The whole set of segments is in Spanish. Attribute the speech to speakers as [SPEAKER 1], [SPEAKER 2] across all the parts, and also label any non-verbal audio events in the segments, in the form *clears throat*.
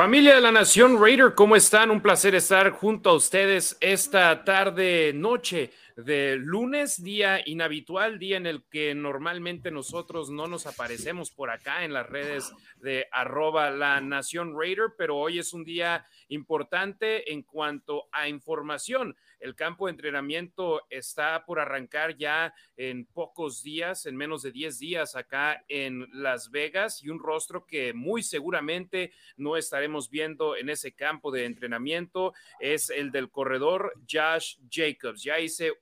[SPEAKER 1] Familia de la Nación Raider, ¿cómo están? Un placer estar junto a ustedes esta tarde, noche de lunes, día inhabitual, día en el que normalmente nosotros no nos aparecemos por acá en las redes de arroba la Nación Raider, pero hoy es un día importante en cuanto a información. El campo de entrenamiento está por arrancar ya en pocos días, en menos de 10 días acá en Las Vegas y un rostro que muy seguramente no estaremos viendo en ese campo de entrenamiento es el del corredor Josh Jacobs. Ya hice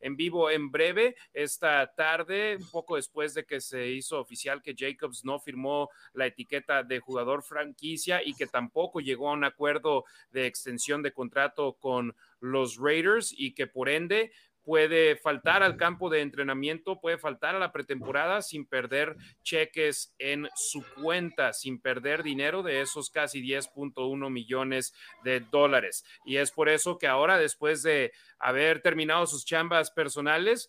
[SPEAKER 1] en vivo en breve esta tarde, un poco después de que se hizo oficial que Jacobs no firmó la etiqueta de jugador franquicia y que tampoco llegó a un acuerdo de extensión de contrato con los Raiders y que por ende puede faltar al campo de entrenamiento, puede faltar a la pretemporada sin perder cheques en su cuenta, sin perder dinero de esos casi 10.1 millones de dólares. Y es por eso que ahora, después de haber terminado sus chambas personales,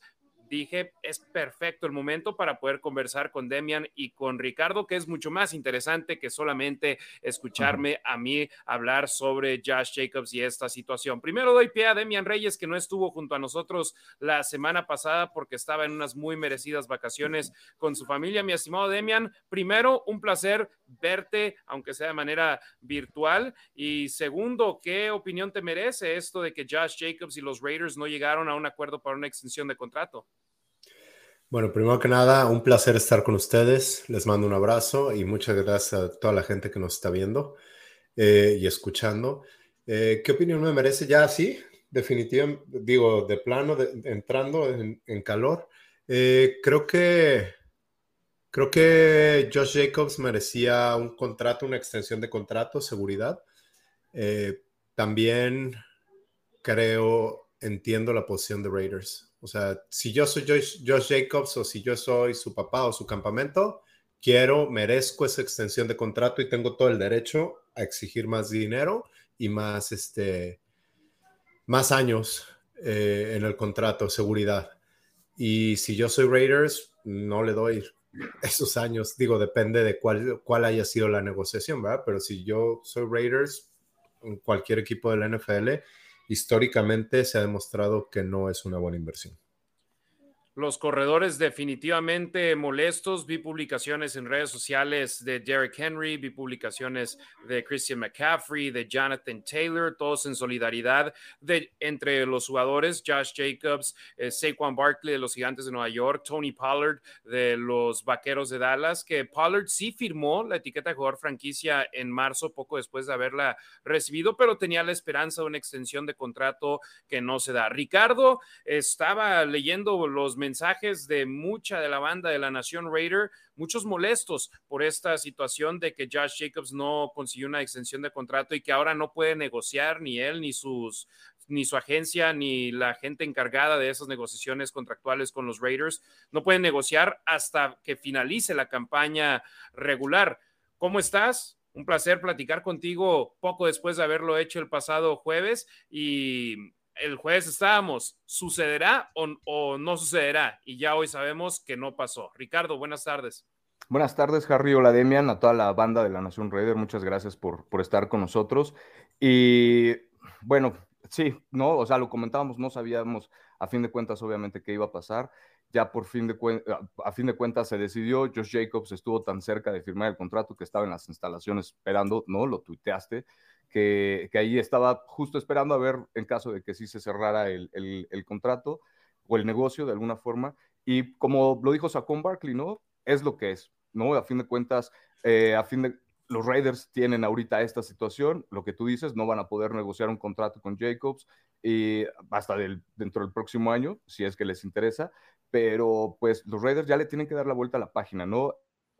[SPEAKER 1] dije, es perfecto el momento para poder conversar con Demian y con Ricardo, que es mucho más interesante que solamente escucharme a mí hablar sobre Josh Jacobs y esta situación. Primero doy pie a Demian Reyes, que no estuvo junto a nosotros la semana pasada porque estaba en unas muy merecidas vacaciones con su familia. Mi estimado Demian, primero, un placer verte, aunque sea de manera virtual. Y segundo, ¿qué opinión te merece esto de que Josh Jacobs y los Raiders no llegaron a un acuerdo para una extensión de contrato?
[SPEAKER 2] Bueno, primero que nada, un placer estar con ustedes. Les mando un abrazo y muchas gracias a toda la gente que nos está viendo eh, y escuchando. Eh, ¿Qué opinión me merece? Ya sí, definitivamente, digo, de plano, entrando en, calor. Eh, creo que creo que Josh Jacobs merecía un contrato, una extensión de contrato, seguridad. también creo, entiendo la posición de Raiders. O sea, si yo soy Josh, Jacobs o si yo soy su papá o su campamento, quiero, merezco esa extensión de contrato y tengo todo el derecho a exigir más dinero y más, este, más años eh, en el contrato, seguridad. Y si yo soy Raiders, no le doy esos años. Digo, depende de cuál, cuál haya sido la negociación, ¿verdad? Pero si yo soy Raiders, cualquier equipo de la NFL, históricamente se ha demostrado que no es una buena inversión
[SPEAKER 1] los corredores definitivamente molestos. Vi publicaciones en redes sociales de Derek Henry, vi publicaciones de Christian McCaffrey, de Jonathan Taylor, todos en solidaridad entre los jugadores, Josh Jacobs, eh, Saquon Barkley de los Gigantes de Nueva York, Tony Pollard de los Vaqueros de Dallas, que Pollard sí firmó la etiqueta de jugador franquicia en marzo, poco después de haberla recibido, pero tenía la esperanza de una extensión de contrato que no se da. Ricardo estaba leyendo los mensajes de mucha de la banda de la Nación Raider, muchos molestos por esta situación de que Josh Jacobs no consiguió una extensión de contrato y que ahora no puede negociar ni él ni sus ni su agencia ni la gente encargada de esas negociaciones contractuales con los Raiders no pueden negociar hasta que finalice la campaña regular. ¿Cómo estás? Un placer platicar contigo poco después de haberlo hecho el pasado jueves y el jueves estábamos, ¿sucederá o, no sucederá? Y ya hoy sabemos que no pasó. Ricardo, buenas tardes.
[SPEAKER 3] Buenas tardes, Harry. Hola, Demian, a toda la banda de la Nación Raider. Muchas gracias por, por estar con nosotros. Y bueno, sí, no, o sea, lo comentábamos, no sabíamos a fin de cuentas, obviamente, qué iba a pasar. Ya por fin de a fin de cuentas se decidió. Josh Jacobs estuvo tan cerca de firmar el contrato que estaba en las instalaciones esperando, ¿no? Lo tuiteaste que, ahí estaba justo esperando a ver en caso de que sí se cerrara el, contrato o el negocio de alguna forma. Y como lo dijo Saquon Barkley, ¿no? Es lo que es, ¿no? A fin de cuentas, eh, a fin de, los Raiders tienen ahorita esta situación, lo que tú dices, no van a poder negociar un contrato con Jacobs y hasta dentro del próximo año, si es que les interesa, pero pues los Raiders ya le tienen que dar la vuelta a la página, ¿no?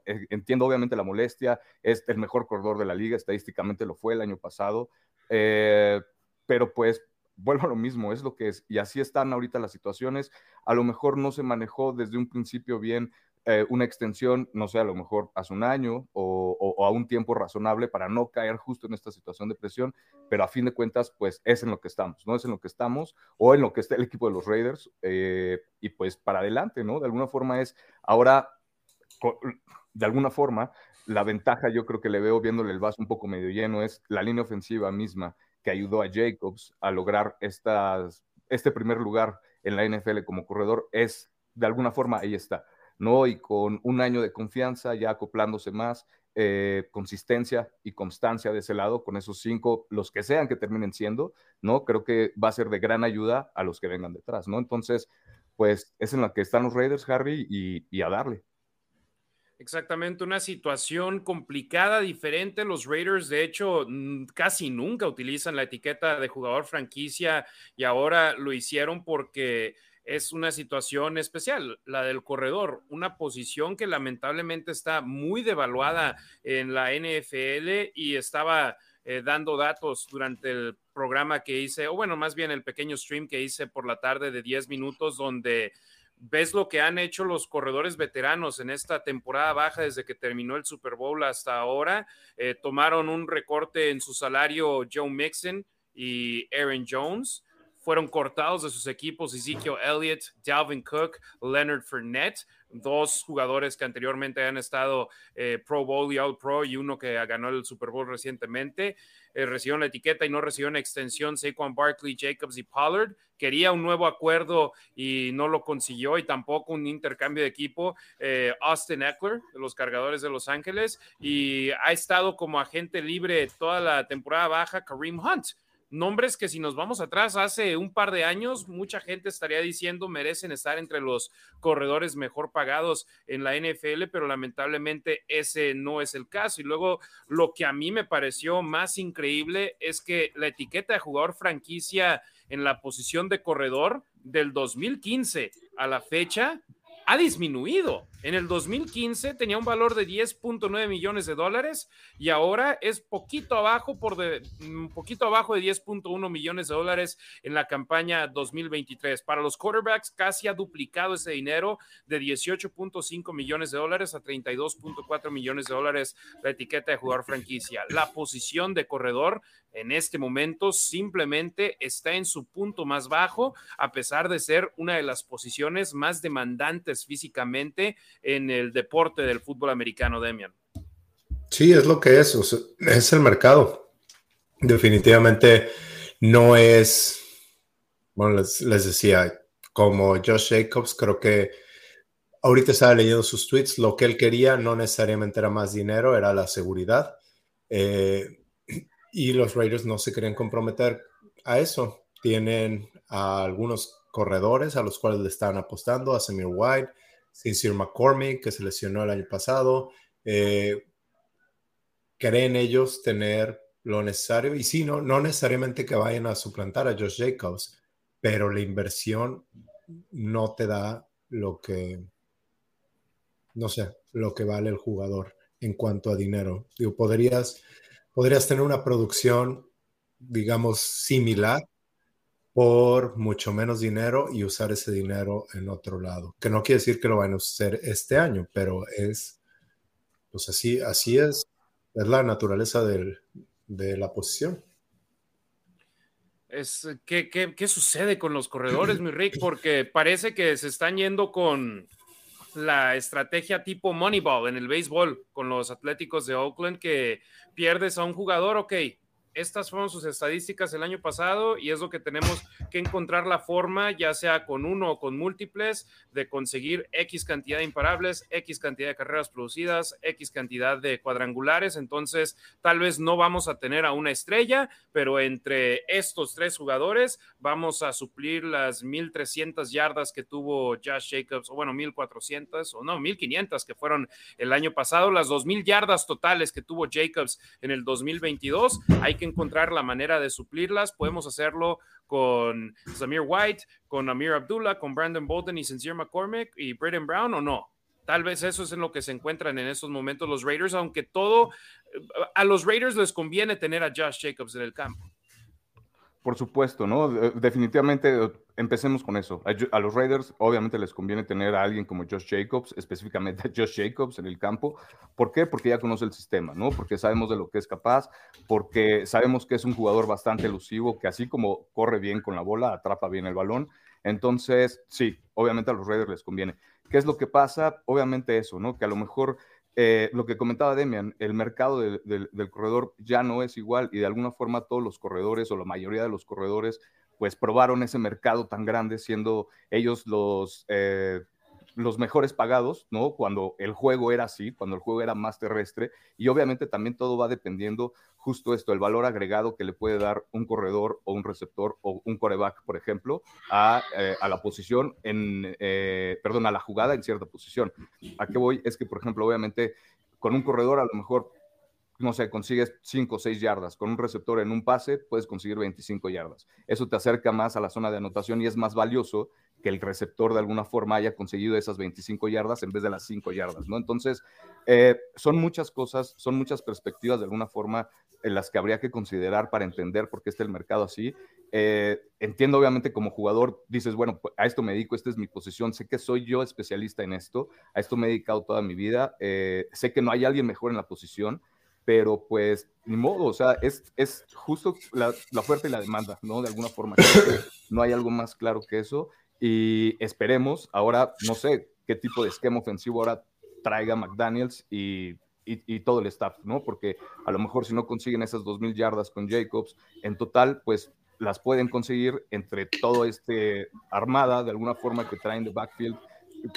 [SPEAKER 3] Eh, entiendo obviamente la molestia, es el mejor corredor de la liga, estadísticamente lo fue el año pasado, eh, pero pues vuelvo a lo mismo, es lo que es, y así están ahorita las situaciones, a lo mejor no se manejó desde un principio bien eh, una extensión, no sé, a lo mejor hace un año o, a un tiempo razonable para no caer justo en esta situación de presión, pero a fin de cuentas, pues es en lo que estamos, ¿no? Es en lo que estamos o en lo que está el equipo de los Raiders y pues para adelante, ¿no? De alguna forma es ahora de alguna forma, la ventaja yo creo que le veo viéndole el vaso un poco medio lleno es la línea ofensiva misma que ayudó a Jacobs a lograr estas, este primer lugar en la NFL como corredor es de alguna forma ahí está, ¿no? Y con un año de confianza, ya acoplándose más, eh, consistencia y constancia de ese lado, con esos cinco, los que sean que terminen siendo, ¿no? Creo que va a ser de gran ayuda a los que vengan detrás, ¿no? Entonces, pues es en la que están los Raiders, Harry, y, a darle.
[SPEAKER 1] Exactamente, una situación complicada, diferente. Los Raiders, de hecho, casi nunca utilizan la etiqueta de jugador franquicia y ahora lo hicieron porque es una situación especial, la del corredor, una posición que lamentablemente está muy devaluada en la NFL y estaba eh, dando datos durante el programa que hice, o bueno, más bien el pequeño stream que hice por la tarde de 10 minutos, donde ves lo que han hecho los corredores veteranos en esta temporada baja desde que terminó el Super Bowl hasta ahora. Eh, tomaron un recorte en su salario Joe Mixon y Aaron Jones fueron cortados de sus equipos Ezekiel Elliott, Dalvin Cook, Leonard Fournette, dos jugadores que anteriormente han estado eh, Pro Bowl y All Pro y uno que ganó el Super Bowl recientemente. Eh, recibieron la etiqueta y no recibieron extensión Saquon Barkley, Jacobs y Pollard. Quería un nuevo acuerdo y no lo consiguió y tampoco un intercambio de equipo. Eh, Austin Eckler, de los cargadores de Los Ángeles, y ha estado como agente libre toda la temporada baja Kareem Hunt nombres que si nos vamos atrás hace un par de años, mucha gente estaría diciendo merecen estar entre los corredores mejor pagados en la NFL, pero lamentablemente ese no es el caso. Y luego lo que a mí me pareció más increíble es que la etiqueta de jugador franquicia en la posición de corredor del 2015 a la fecha ha disminuido. En el 2015 tenía un valor de 10.9 millones de dólares y ahora es poquito abajo por de un mm, poquito abajo de 10.1 millones de dólares en la campaña 2023. Para los quarterbacks casi ha duplicado ese dinero de 18.5 millones de dólares a 32.4 millones de dólares la etiqueta de jugador franquicia. La posición de corredor en este momento simplemente está en su punto más bajo, a pesar de ser una de las posiciones más demandantes físicamente en el deporte del fútbol americano, Demian.
[SPEAKER 2] Sí, es lo que es, es el mercado. Definitivamente no es, bueno, les, decía, como Josh Jacobs, creo que ahorita estaba leyendo sus tweets, lo que él quería no necesariamente era más dinero, era la seguridad. Eh, y los Raiders no se querían comprometer a eso. Tienen a algunos corredores a los cuales le están apostando, a Samir White, Sincere McCormick, que se lesionó el año pasado. Eh, ¿Creen ellos tener lo necesario? Y sí, no, no necesariamente que vayan a suplantar a Josh Jacobs, pero la inversión no te da lo que, no sé, lo que vale el jugador en cuanto a dinero. Digo, podrías podrías tener una producción, digamos, similar por mucho menos dinero y usar ese dinero en otro lado. Que no quiere decir que lo van a hacer este año, pero es, pues así, así es, es la naturaleza de la posición.
[SPEAKER 1] Es, ¿qué, qué sucede con los corredores, mi Rick? Porque parece que se están yendo con la estrategia tipo Moneyball en el béisbol con los Atléticos de Oakland que pierdes a un jugador, ok, estas fueron sus estadísticas el año pasado y es lo que tenemos que encontrar la forma, ya sea con uno o con múltiples, de conseguir X cantidad de imparables, X cantidad de carreras producidas, X cantidad de cuadrangulares. Entonces, tal vez no vamos a tener a una estrella, pero entre estos tres jugadores vamos a suplir las 1300 yardas que tuvo Josh Jacobs, o bueno, 1400 o no, 1500 que fueron el año pasado, las 2000 yardas totales que tuvo Jacobs en el 2022. Hay que encontrar la manera de suplirlas. Podemos hacerlo con Samir White, con Amir Abdullah, con Brandon Bolden y Sincere McCormick y Braden Brown o no. Tal vez eso es en lo que se encuentran en estos momentos los Raiders, aunque todo a los Raiders les conviene tener a Josh Jacobs en el campo.
[SPEAKER 3] Por supuesto, ¿no? Definitivamente eh, empecemos con eso. A, los Raiders obviamente les conviene tener a alguien como Josh Jacobs, específicamente a Josh Jacobs en el campo. ¿Por qué? Porque ya conoce el sistema, ¿no? Porque sabemos de lo que es capaz, porque sabemos que es un jugador bastante elusivo, que así como corre bien con la bola, atrapa bien el balón. Entonces, sí, obviamente a los Raiders les conviene. ¿qué es lo que pasa? Obviamente eso, ¿no? Que a lo mejor eh, lo que comentaba Demian, el mercado del corredor ya no es igual y de alguna forma todos los corredores o la mayoría de los corredores pues probaron ese mercado tan grande siendo ellos los, eh, los mejores pagados, ¿no? Cuando el juego era así, cuando el juego era más terrestre y obviamente también todo va dependiendo justo esto, el valor agregado que le puede dar un corredor o un receptor o un coreback, por ejemplo, a, eh, la posición, en, eh, perdón, a la jugada en cierta posición. ¿A qué voy? Es que, por ejemplo, obviamente con un corredor a lo mejor no sé, consigues 5 o 6 yardas. Con un receptor en un pase puedes conseguir 25 yardas. Eso te acerca más a la zona de anotación y es más valioso que el receptor de alguna forma haya conseguido esas 25 yardas en vez de las 5 yardas, ¿no? Entonces, eh, son muchas cosas, son muchas perspectivas de alguna forma en las que habría que considerar para entender por qué está el mercado así. Eh, entiendo obviamente como jugador, dices, bueno, pues, a esto me dedico, esta es mi posición, sé que soy yo especialista en esto, a esto me he dedicado toda mi vida, eh, sé que no hay alguien mejor en la posición, pero pues ni modo, o sea, es, es justo la, la, oferta y la demanda, ¿no? De alguna forma, no hay algo más claro que eso y esperemos ahora, no sé qué tipo de esquema ofensivo ahora traiga McDaniels y, y, todo el staff, ¿no? Porque a lo mejor si no consiguen esas 2.000 yardas con Jacobs, en total, pues las pueden conseguir entre todo este armada, de alguna forma, que traen de backfield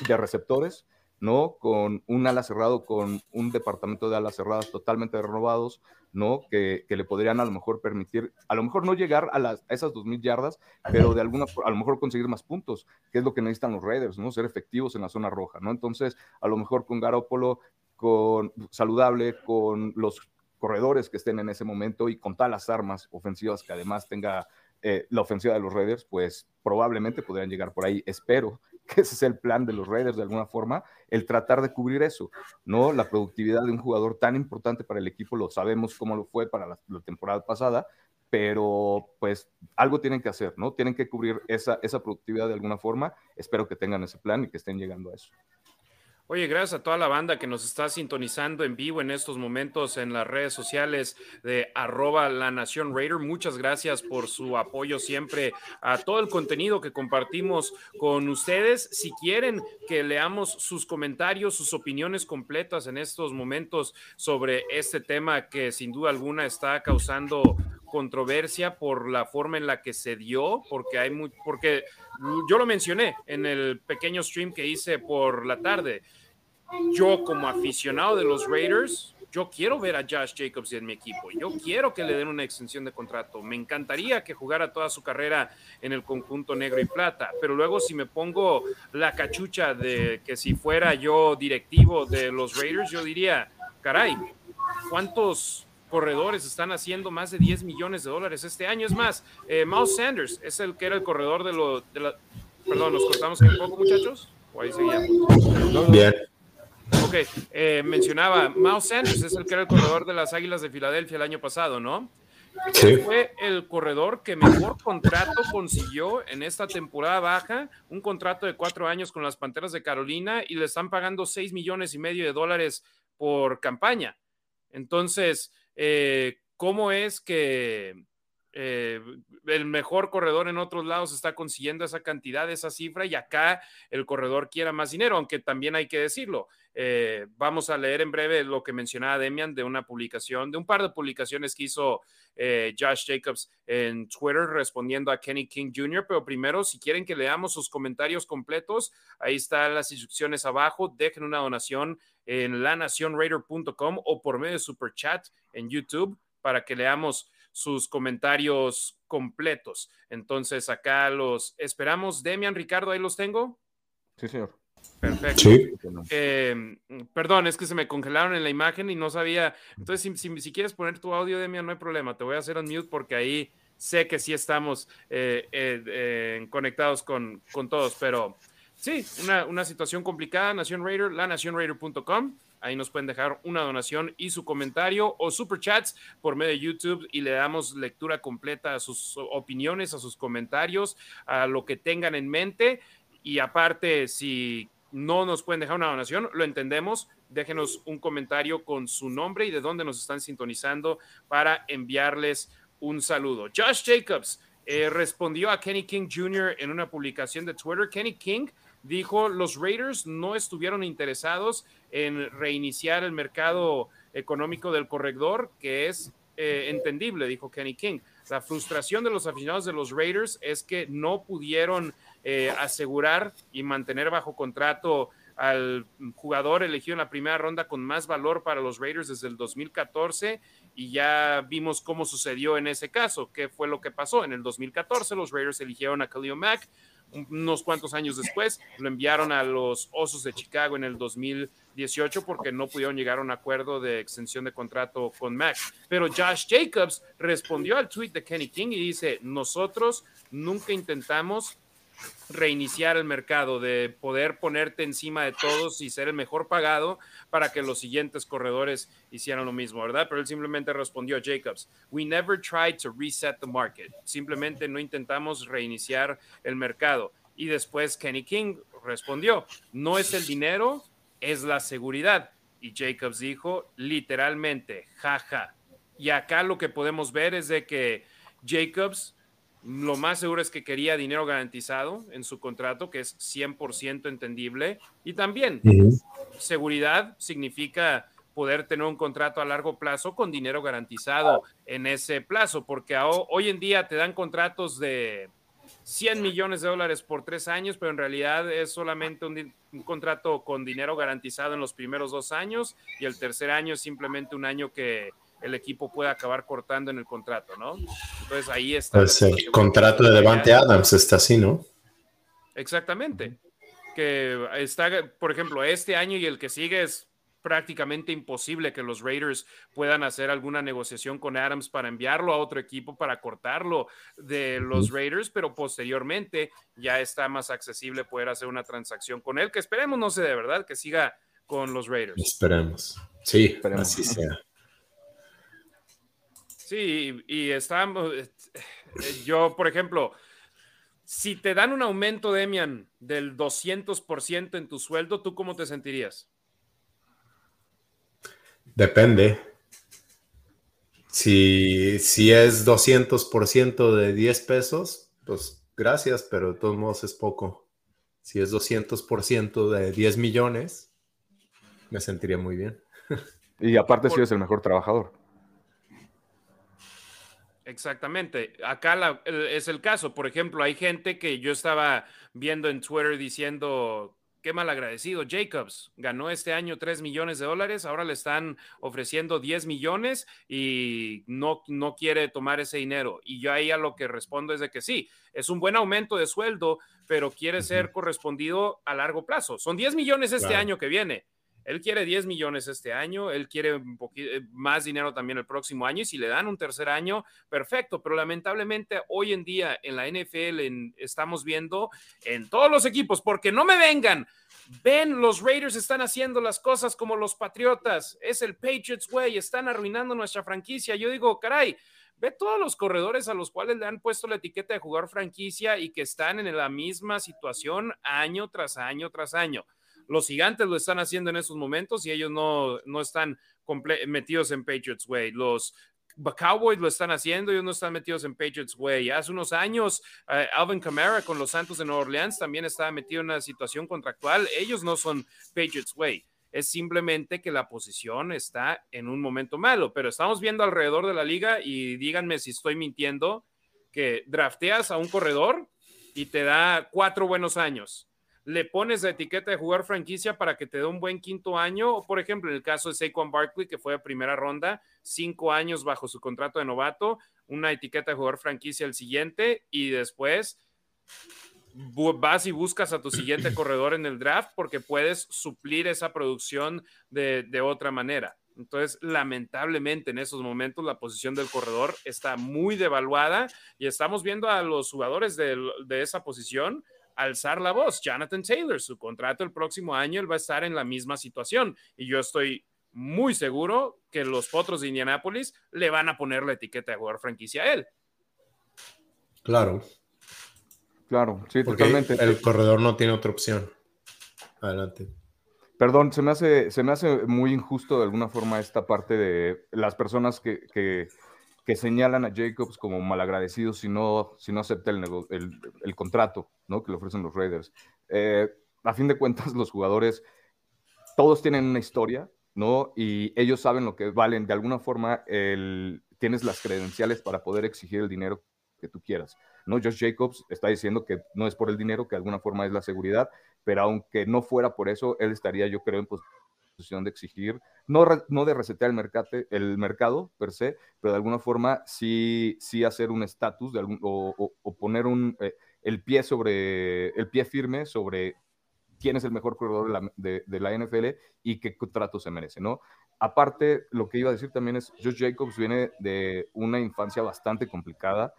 [SPEAKER 3] de receptores ¿no? Con un ala cerrado, con un departamento de alas cerradas totalmente renovados, ¿no? Que, le podrían a lo mejor permitir, a lo mejor no llegar a, las, a esas 2.000 yardas, pero de alguna, a lo mejor conseguir más puntos, que es lo que necesitan los Raiders, ¿no? Ser efectivos en la zona roja, ¿no? Entonces, a lo mejor con Garópolo, con saludable, con los corredores que estén en ese momento y con todas las armas ofensivas que además tenga eh, la ofensiva de los Raiders, pues probablemente podrían llegar por ahí. Espero que ese es el plan de los Raiders de alguna forma, el tratar de cubrir eso, ¿no? La productividad de un jugador tan importante para el equipo, lo sabemos cómo lo fue para la, temporada pasada, pero pues algo tienen que hacer, ¿no? Tienen que cubrir esa, esa productividad de alguna forma. Espero que tengan ese plan y que estén llegando a eso.
[SPEAKER 1] Oye, gracias a toda la banda que nos está sintonizando en vivo en estos momentos en las redes sociales de arroba la Nación Raider. Muchas gracias por su apoyo siempre a todo el contenido que compartimos con ustedes. Si quieren que leamos sus comentarios, sus opiniones completas en estos momentos sobre este tema que sin duda alguna está causando controversia por la forma en la que se dio, porque hay muy, porque yo lo mencioné en el pequeño stream que hice por la tarde yo como aficionado de los Raiders, yo quiero ver a Josh Jacobs en mi equipo. Yo quiero que le den una extensión de contrato. Me encantaría que jugara toda su carrera en el conjunto negro y plata. Pero luego si me pongo la cachucha de que si fuera yo directivo de los Raiders, yo diría, caray, ¿cuántos corredores están haciendo más de 10 millones de dólares este año? Es más, eh, Miles Sanders es el que era el corredor de, lo, de la... Perdón, ¿nos cortamos un poco, muchachos? ¿O ahí seguíamos?
[SPEAKER 2] Bien.
[SPEAKER 1] Eh, mencionaba, Miles Sanders es el que era el corredor de las Águilas de Filadelfia el año pasado, ¿no? Sí. Fue el corredor que mejor contrato consiguió en esta temporada baja, un contrato de cuatro años con las Panteras de Carolina y le están pagando seis millones y medio de dólares por campaña. Entonces, eh, ¿cómo es que eh, el mejor corredor en otros lados está consiguiendo esa cantidad, esa cifra, y acá el corredor quiera más dinero, aunque también hay que decirlo. Eh, vamos a leer en breve lo que mencionaba Demian de una publicación, de un par de publicaciones que hizo eh, Josh Jacobs en Twitter respondiendo a Kenny King Jr., pero primero, si quieren que leamos sus comentarios completos, ahí están las instrucciones abajo, dejen una donación en lanacionraider.com o por medio de Super Chat en YouTube para que leamos sus comentarios completos. Entonces, acá los esperamos. Demian, Ricardo, ahí los tengo.
[SPEAKER 3] Sí, señor.
[SPEAKER 1] Perfecto. Em, perdón, es que se me congelaron en la imagen y no sabía. Entonces, si, quieres poner tu audio, Demian, no hay problema. Te voy a hacer un mute porque ahí sé que sí estamos eh, eh, conectados con, con, todos, pero sí, una, una situación complicada. Nación Raider, la nacionraider.com. Ahí nos pueden dejar una donación y su comentario o super chats por medio de YouTube y le damos lectura completa a sus opiniones, a sus comentarios, a lo que tengan en mente. Y aparte, si no nos pueden dejar una donación, lo entendemos. Déjenos un comentario con su nombre y de dónde nos están sintonizando para enviarles un saludo. Josh Jacobs eh, respondió a Kenny King Jr. en una publicación de Twitter. Kenny King dijo, los Raiders no estuvieron interesados en reiniciar el mercado económico del corredor, que es eh, entendible, dijo Kenny King. La frustración de los aficionados de los Raiders es que no pudieron eh, asegurar y mantener bajo contrato al jugador elegido en la primera ronda con más valor para los Raiders desde el 2014 y ya vimos cómo sucedió en ese caso, qué fue lo que pasó. En el 2014 los Raiders eligieron a Khalil Mack, unos cuantos años después lo enviaron a los Osos de Chicago en el 2018 porque no pudieron llegar a un acuerdo de extensión de contrato con Mac. Pero Josh Jacobs respondió al tweet de Kenny King y dice, nosotros nunca intentamos reiniciar el mercado, de poder ponerte encima de todos y ser el mejor pagado para que los siguientes corredores hicieran lo mismo, ¿verdad? Pero él simplemente respondió, Jacobs, we never tried to reset the market. Simplemente no intentamos reiniciar el mercado. Y después Kenny King respondió, no es el dinero, es la seguridad. Y Jacobs dijo literalmente, jaja. Y acá lo que podemos ver es de que Jacobs lo más seguro es que quería dinero garantizado en su contrato, que es 100% entendible. Y también, seguridad significa poder tener un contrato a largo plazo con dinero garantizado en ese plazo, porque hoy en día te dan contratos de 100 millones de dólares por tres años, pero en realidad es solamente un, un, contrato con dinero garantizado en los primeros dos años y el tercer año es simplemente un año que el equipo puede acabar cortando en el contrato, ¿no? Entonces ahí está.
[SPEAKER 2] Pues el contrato de Devante Adams está así, ¿no?
[SPEAKER 1] Exactamente. Que está, por ejemplo, este año y el que sigue es prácticamente imposible que los Raiders puedan hacer alguna negociación con Adams para enviarlo a otro equipo para cortarlo de los Raiders, pero posteriormente ya está más accesible poder hacer una transacción con él, que esperemos no sé de verdad que siga con los Raiders.
[SPEAKER 2] Esperemos. Sí, esperemos. así sea.
[SPEAKER 1] Sí, y estamos, eh, yo, por ejemplo, si te dan un aumento, Demian, del 200% en tu sueldo, ¿tú cómo te sentirías?
[SPEAKER 2] Depende. Si, si es 200% de 10 pesos, pues gracias, pero de todos modos es poco. Si es 200% de 10 millones, me sentiría muy bien.
[SPEAKER 3] Y aparte, si eres el mejor trabajador.
[SPEAKER 1] Exactamente. Acá es el caso. Por ejemplo, hay gente que yo estaba viendo en Twitter diciendo, qué mal agradecido, Jacobs ganó este año 3 millones de dólares, ahora le están ofreciendo 10 millones y no, no quiere tomar ese dinero. Y yo ahí a lo que respondo es de que sí, es un buen aumento de sueldo, pero quiere ser correspondido a largo plazo. Son 10 millones este año que viene él quiere 10 millones este año, él quiere un eh, más dinero también el próximo año y si le dan un tercer año, perfecto, pero lamentablemente hoy en día en la NFL estamos viendo en todos los equipos, porque no me vengan, ven, los Raiders están haciendo las cosas como los Patriotas, es el Patriots Way, están arruinando nuestra franquicia. Yo digo, caray, ve todos los corredores a los cuales le han puesto la etiqueta de jugar franquicia y que están en la misma situación año tras año tras año. Los gigantes lo están haciendo en estos momentos y ellos no, no están metidos en Patriots Way. Los Cowboys lo están haciendo, ellos no están metidos en Patriots Way. Hace unos años, eh, Alvin Kamara con los Santos de Nueva Orleans también estaba metido en una situación contractual. Ellos no son Patriots Way. Es simplemente que la posición está en un momento malo, pero estamos viendo alrededor de la liga y díganme si estoy mintiendo que drafteas a un corredor y te da cuatro buenos años le pones la etiqueta de jugar franquicia para que te dé un buen quinto año, o por ejemplo, en el caso de Saquon Barkley, que fue a primera ronda, cinco años bajo su contrato de novato, una etiqueta de jugar franquicia el siguiente, y después vas y buscas a tu siguiente *clears throat* corredor en el draft porque puedes suplir esa producción de, de otra manera. Entonces, lamentablemente en esos momentos la posición del corredor está muy devaluada y estamos viendo a los jugadores de, de esa posición alzar la voz. Jonathan Taylor, su contrato el próximo año, él va a estar en la misma situación. Y yo estoy muy seguro que los potros de Indianápolis le van a poner la etiqueta de jugador franquicia a él.
[SPEAKER 2] Claro.
[SPEAKER 3] Claro, sí, totalmente.
[SPEAKER 2] El corredor no tiene otra opción. Adelante.
[SPEAKER 3] Perdón, se me hace, se me hace muy injusto de alguna forma esta parte de las personas que, que que señalan a Jacobs como malagradecido si no, si no acepta el, el, contrato ¿no? que le ofrecen los Raiders. Eh, a fin de cuentas los jugadores, todos tienen una historia, ¿no? Y ellos saben lo que valen. De alguna forma, el, tienes las credenciales para poder exigir el dinero que tú quieras. ¿no? Josh Jacobs está diciendo que no es por el dinero, que de alguna forma es la seguridad, pero aunque no fuera por eso, él estaría, yo creo, en posición de exigir, no, no de resetear el, mercado, el mercado per se, pero de alguna forma sí, sí hacer un estatus o, o, poner un, eh, el pie sobre, el pie firme sobre quién es el mejor corredor de la, de, de la NFL y qué trato se merece, ¿no? Aparte, lo que iba a decir también es, Josh Jacobs viene de una infancia bastante complicada.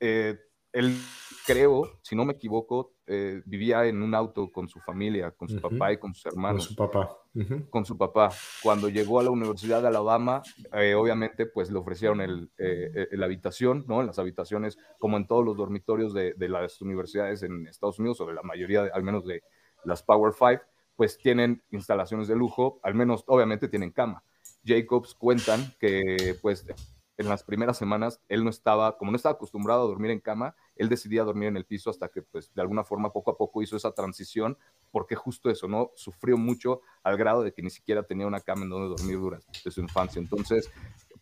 [SPEAKER 3] Eh, él, creo, si no me equivoco, eh, vivía en un auto con su familia, con su papá y con sus hermanos.
[SPEAKER 2] Con su papá.
[SPEAKER 3] Con su papá. Cuando llegó a la Universidad de Alabama, eh, obviamente, pues le ofrecieron el, la habitación, ¿no? En las habitaciones, como en todos los dormitorios de, de las universidades en Estados Unidos, o de la mayoría, al menos de las Power Five pues tienen instalaciones de lujo, al menos obviamente tienen cama. Jacobs cuentan que pues en las primeras semanas él no estaba, como no estaba acostumbrado a dormir en cama, él decidía dormir en el piso hasta que pues de alguna forma poco a poco hizo esa transición, porque justo eso, ¿no? Sufrió mucho al grado de que ni siquiera tenía una cama en donde dormir durante su infancia. Entonces,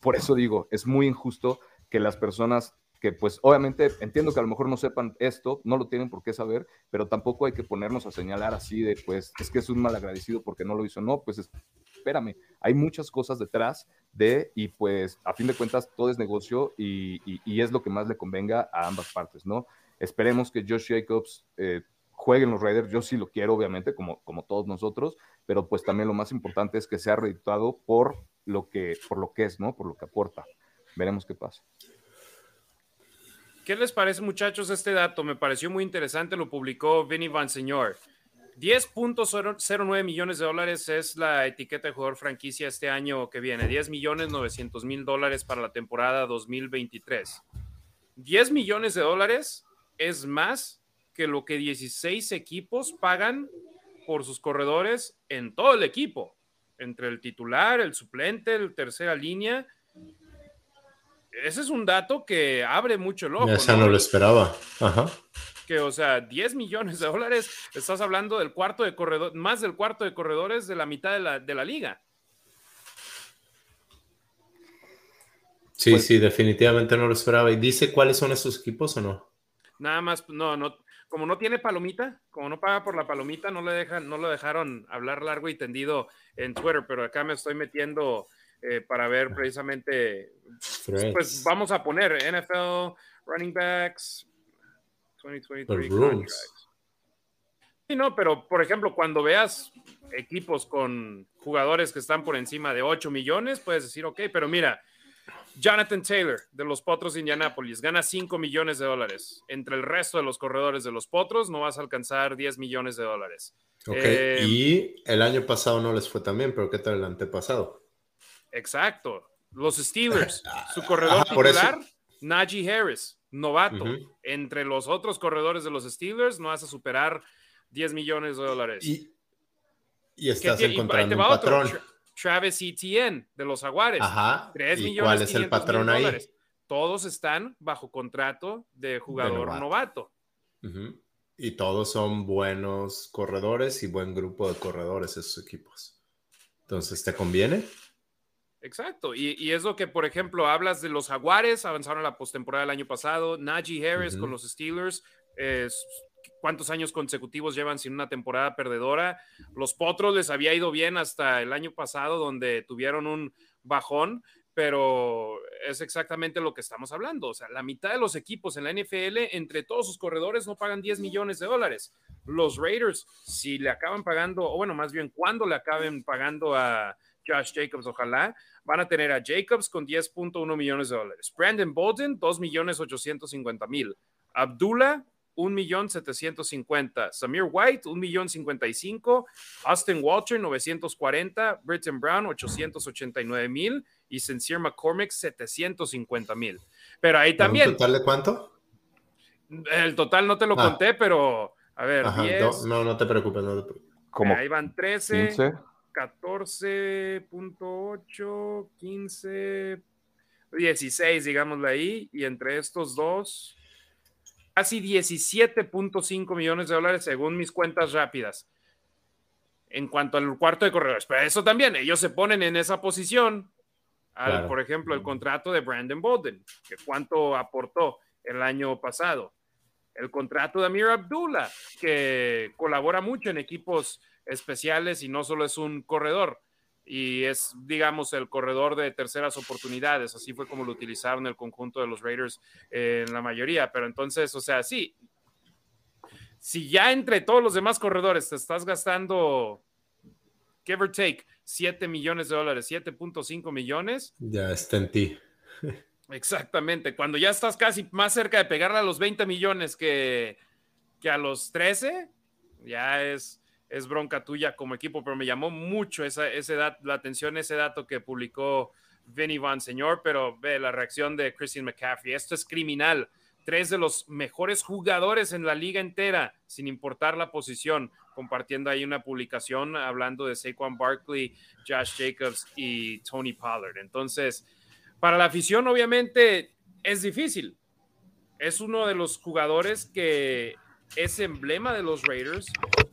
[SPEAKER 3] por eso digo, es muy injusto que las personas que pues obviamente entiendo que a lo mejor no sepan esto, no lo tienen por qué saber, pero tampoco hay que ponernos a señalar así de pues es que es un mal agradecido porque no lo hizo, no, pues espérame, hay muchas cosas detrás de y pues a fin de cuentas todo es negocio y, y, es lo que más le convenga a ambas partes, ¿no? Esperemos que Josh Jacobs eh, juegue en los Raiders, yo sí lo quiero obviamente como, como todos nosotros, pero pues también lo más importante es que sea redituado por lo que, por lo que es, ¿no? Por lo que aporta. Veremos qué pasa.
[SPEAKER 1] ¿Qué les parece, muchachos, este dato? Me pareció muy interesante, lo publicó Vinny Van Señor. 10.09 millones de dólares es la etiqueta de jugador franquicia este año que viene. 10 millones 900 mil dólares para la temporada 2023. 10 millones de dólares es más que lo que 16 equipos pagan por sus corredores en todo el equipo, entre el titular, el suplente, el tercera línea ese es un dato que abre mucho el ojo.
[SPEAKER 2] Esa no, lo esperaba. Ajá.
[SPEAKER 1] Que, o sea, 10 millones de dólares, estás hablando del cuarto de corredor, más del cuarto de corredores de la mitad de la, de la liga.
[SPEAKER 2] Sí, pues sí, definitivamente no lo esperaba. ¿Y dice cuáles son esos equipos o no?
[SPEAKER 1] Nada más, no, no, como no tiene palomita, como no paga por la palomita, no le dejan, no lo dejaron hablar largo y tendido en Twitter, pero acá me estoy metiendo eh, para ver precisamente, pues vamos a poner NFL, running backs, 2023 contracts. Sí, no, pero por ejemplo, cuando veas equipos con jugadores que están por encima de 8 millones, puedes decir, ok, pero mira, Jonathan Taylor de los Potros de Indianapolis gana 5 millones de dólares. Entre el resto de los corredores de los Potros no vas a alcanzar 10 millones de dólares.
[SPEAKER 2] Ok, eh, y el año pasado no les fue tan bien, pero ¿qué tal el antepasado?
[SPEAKER 1] Exacto. Los Steelers, *laughs* su corredor titular, Najee Harris, novato. Entre los otros corredores de los Steelers, no vas a superar 10 millones de dólares.
[SPEAKER 2] Y, estás encontrando un patrón.
[SPEAKER 1] Travis Etienne de los Jaguares.
[SPEAKER 2] Ajá. 3 millones ¿Cuál es el patrón ahí? Dólares.
[SPEAKER 1] Todos están bajo contrato de jugador novato.
[SPEAKER 2] Y todos son buenos corredores y buen grupo de corredores esos equipos. Entonces, ¿te conviene?
[SPEAKER 1] Exacto, y, es lo que, por ejemplo, hablas de los Jaguares, avanzaron a la postemporada el año pasado, Najee Harris con los Steelers, cuántos años consecutivos llevan sin una temporada perdedora. Los Potros les había ido bien hasta el año pasado, donde tuvieron un bajón, pero es exactamente lo que estamos hablando. O sea, la mitad de los equipos en la NFL, entre todos sus corredores, no pagan 10 millones de dólares. Los Raiders, si le acaban pagando, o bueno, más bien cuando le acaben pagando a Josh Jacobs, ojalá, van a tener a Jacobs con 10.1 millones de dólares, Brandon Bolden 2 millones 850 mil, Abdullah 1 millón 750, Samir White 1 millón 55, Austin Walter 940, Britton Brown 889 mil y Sincere McCormick 750 mil. Pero ahí también.
[SPEAKER 2] ¿Un total de cuánto?
[SPEAKER 1] El total no te lo ah. conté, pero a ver.
[SPEAKER 2] no, no, te preocupes, no te preocupes.
[SPEAKER 1] Ahí van 13. 15. 14.8, 15, 16, digámoslo ahí, y entre estos dos, casi 17.5 millones de dólares según mis cuentas rápidas. en cuanto al cuarto de corredores. Pero eso también, ellos se ponen en esa posición, al, por ejemplo, el contrato de Brandon Bolden, que cuánto aportó el año pasado. El contrato de Amir Abdullah, que colabora mucho en equipos especiales y no solo es un corredor y es, digamos, el corredor de terceras oportunidades. Así fue como lo utilizaron el conjunto de los Raiders en la mayoría. Pero entonces, o sea, sí, si ya entre todos los demás corredores te estás gastando, give or take, 7 millones de dólares, 7.5 millones.
[SPEAKER 2] Ya está en ti.
[SPEAKER 1] Exactamente, cuando ya estás casi más cerca de pegarle a los 20 millones que, que a los 13, ya es es bronca tuya como equipo, pero me llamó mucho esa, ese la atención ese dato que publicó Vinny Van Señor, pero ve la reacción de Christian McCaffrey. Esto es criminal. Tres de los mejores jugadores en la liga entera, sin importar la posición, compartiendo ahí una publicación hablando de Saquon Barkley, Josh Jacobs y Tony Pollard. Entonces, para la afición, obviamente, es difícil. Es uno de los jugadores que es emblema de los Raiders,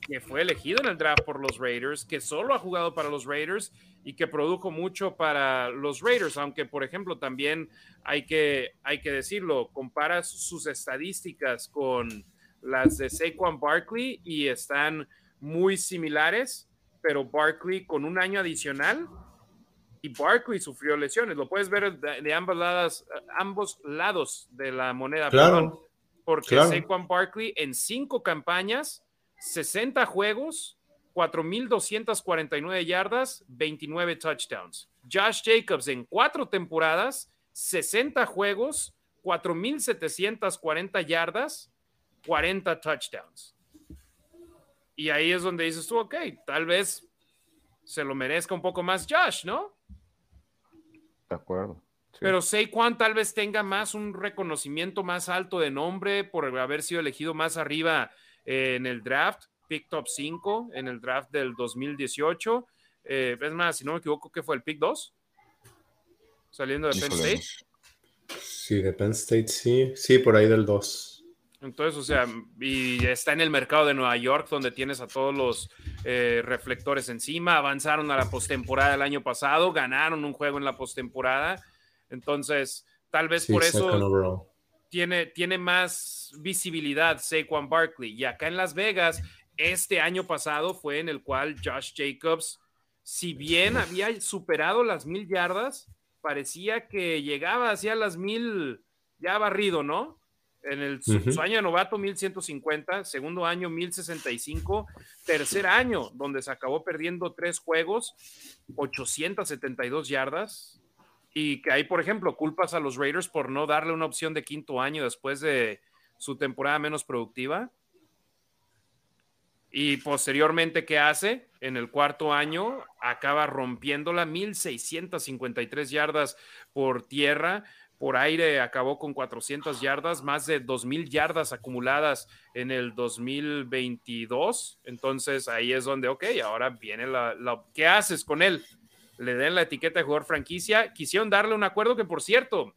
[SPEAKER 1] que fue elegido en el draft por los Raiders, que solo ha jugado para los Raiders y que produjo mucho para los Raiders, aunque por ejemplo también hay que, hay que decirlo, compara sus estadísticas con las de Saquon Barkley y están muy similares, pero Barkley con un año adicional y Barkley sufrió lesiones, lo puedes ver de, ambos, lados, ambos lados de la moneda.
[SPEAKER 2] Claro
[SPEAKER 1] porque Saquon Barkley en cinco campañas, 60 juegos, 4.249 yardas, 29 touchdowns. Josh Jacobs en cuatro temporadas, 60 juegos, 4.740 yardas, 40 touchdowns. Y ahí es donde dices tú, ok, tal vez se lo merezca un poco más Josh, ¿no?
[SPEAKER 3] De acuerdo.
[SPEAKER 1] Pero Saquon tal vez tenga más un reconocimiento más alto de nombre por haber sido elegido más arriba en el draft, pick top 5 en el draft del 2018. Eh, es más, si no me equivoco, ¿qué fue el pick 2? Saliendo de Penn State.
[SPEAKER 2] Sí, de Penn State, sí. Sí, por ahí del 2.
[SPEAKER 1] Entonces, o sea, y está en el mercado de Nueva York, donde tienes a todos los eh, reflectores encima. Avanzaron a la postemporada el año pasado, ganaron un juego en la postemporada. Entonces, tal vez por eso tiene, tiene más visibilidad Saquon Barkley. Y acá en Las Vegas, este año pasado fue en el cual Josh Jacobs, si bien había superado las mil yardas, parecía que llegaba hacia las mil, ya barrido, ¿no? En el, su, año de novato, 1150, segundo año, 1065, tercer año, donde se acabó perdiendo tres juegos, 872 yardas, y que hay, por ejemplo, culpas a los Raiders por no darle una opción de quinto año después de su temporada menos productiva. Y posteriormente, ¿qué hace? En el cuarto año acaba rompiéndola 1.653 yardas por tierra, por aire acabó con 400 yardas, más de 2.000 yardas acumuladas en el 2022. Entonces ahí es donde, ok, ahora viene la, la ¿qué haces con él? Le den la etiqueta de jugador franquicia. Quisieron darle un acuerdo que, por cierto,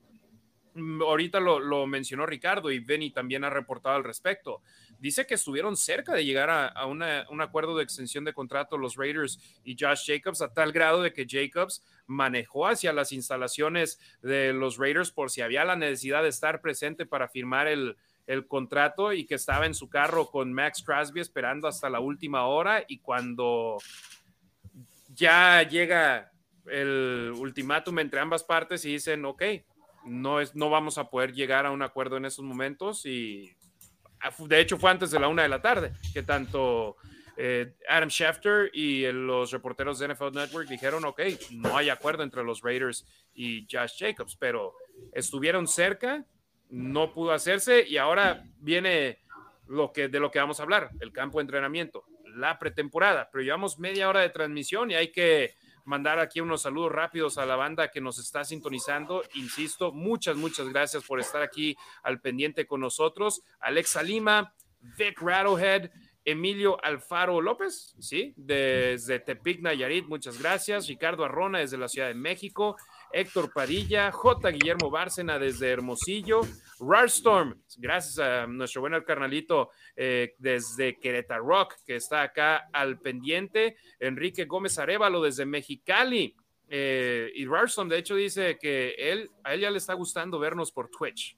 [SPEAKER 1] mm, ahorita lo, mencionó Ricardo y Benny también ha reportado al respecto. Dice que estuvieron cerca de llegar a, un acuerdo de extensión de contrato los Raiders y Josh Jacobs a tal grado de que Jacobs manejó hacia las instalaciones de los Raiders por si había la necesidad de estar presente para firmar el, el contrato y que estaba en su carro con Max Crosby esperando hasta la última hora y cuando ya llega el ultimátum entre ambas partes y dicen, ok, no, es, no vamos a poder llegar a un acuerdo en esos momentos y ah, de hecho fue antes de la una de la tarde que tanto eh, Adam Schefter y los reporteros de NFL Network dijeron, ok, no hay acuerdo entre los Raiders y Josh Jacobs, pero estuvieron cerca, no pudo hacerse y ahora viene lo que, de lo que vamos a hablar, el campo de entrenamiento, la pretemporada, pero llevamos media hora de transmisión y hay que mandar aquí unos saludos rápidos a la banda que nos está sintonizando. Insisto, muchas, muchas gracias por estar aquí al pendiente con nosotros. Alexa Lima, Vic Rattlehead, Emilio Alfaro López, sí, desde Tepic, Nayarit, muchas gracias. Ricardo Arrona desde la Ciudad de México. Héctor Padilla, J. Guillermo Bárcena desde Hermosillo, Rarstorm, gracias a nuestro buen carnalito eh, desde Querétaro Rock, que está acá al pendiente. Enrique Gómez Arevalo desde Mexicali. Eh, y Rarstorm, de hecho, dice que él, a él ya le está gustando vernos por Twitch.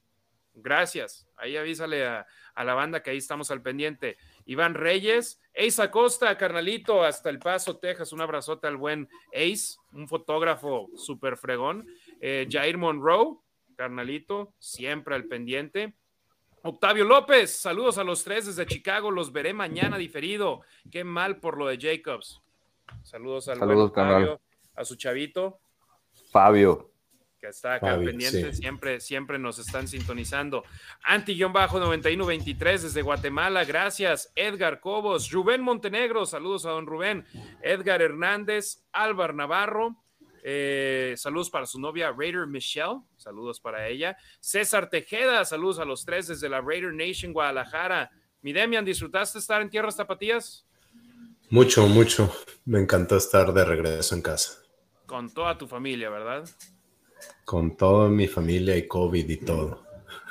[SPEAKER 1] Gracias. Ahí avísale a, a la banda que ahí estamos al pendiente. Iván Reyes, Ace Acosta, carnalito, hasta El Paso, Texas. Un abrazote al buen Ace, un fotógrafo súper fregón. Eh, Jair Monroe, carnalito, siempre al pendiente. Octavio López, saludos a los tres desde Chicago, los veré mañana diferido. Qué mal por lo de Jacobs. Saludos al
[SPEAKER 3] saludos,
[SPEAKER 1] Octavio, a su chavito.
[SPEAKER 3] Fabio
[SPEAKER 1] que está acá pendiente, siempre, siempre nos están sintonizando. Anti-9123 desde Guatemala, gracias. Edgar Cobos, Rubén Montenegro, saludos a don Rubén. Edgar Hernández, Álvaro Navarro, eh, saludos para su novia Raider Michelle, saludos para ella. César Tejeda, saludos a los tres desde la Raider Nation Guadalajara. Mi Demian, ¿disfrutaste estar en tierras tapatías?
[SPEAKER 2] Mucho, mucho. Me encantó estar de regreso en casa.
[SPEAKER 1] Con toda tu familia, ¿verdad?
[SPEAKER 2] Con toda mi familia y COVID y todo.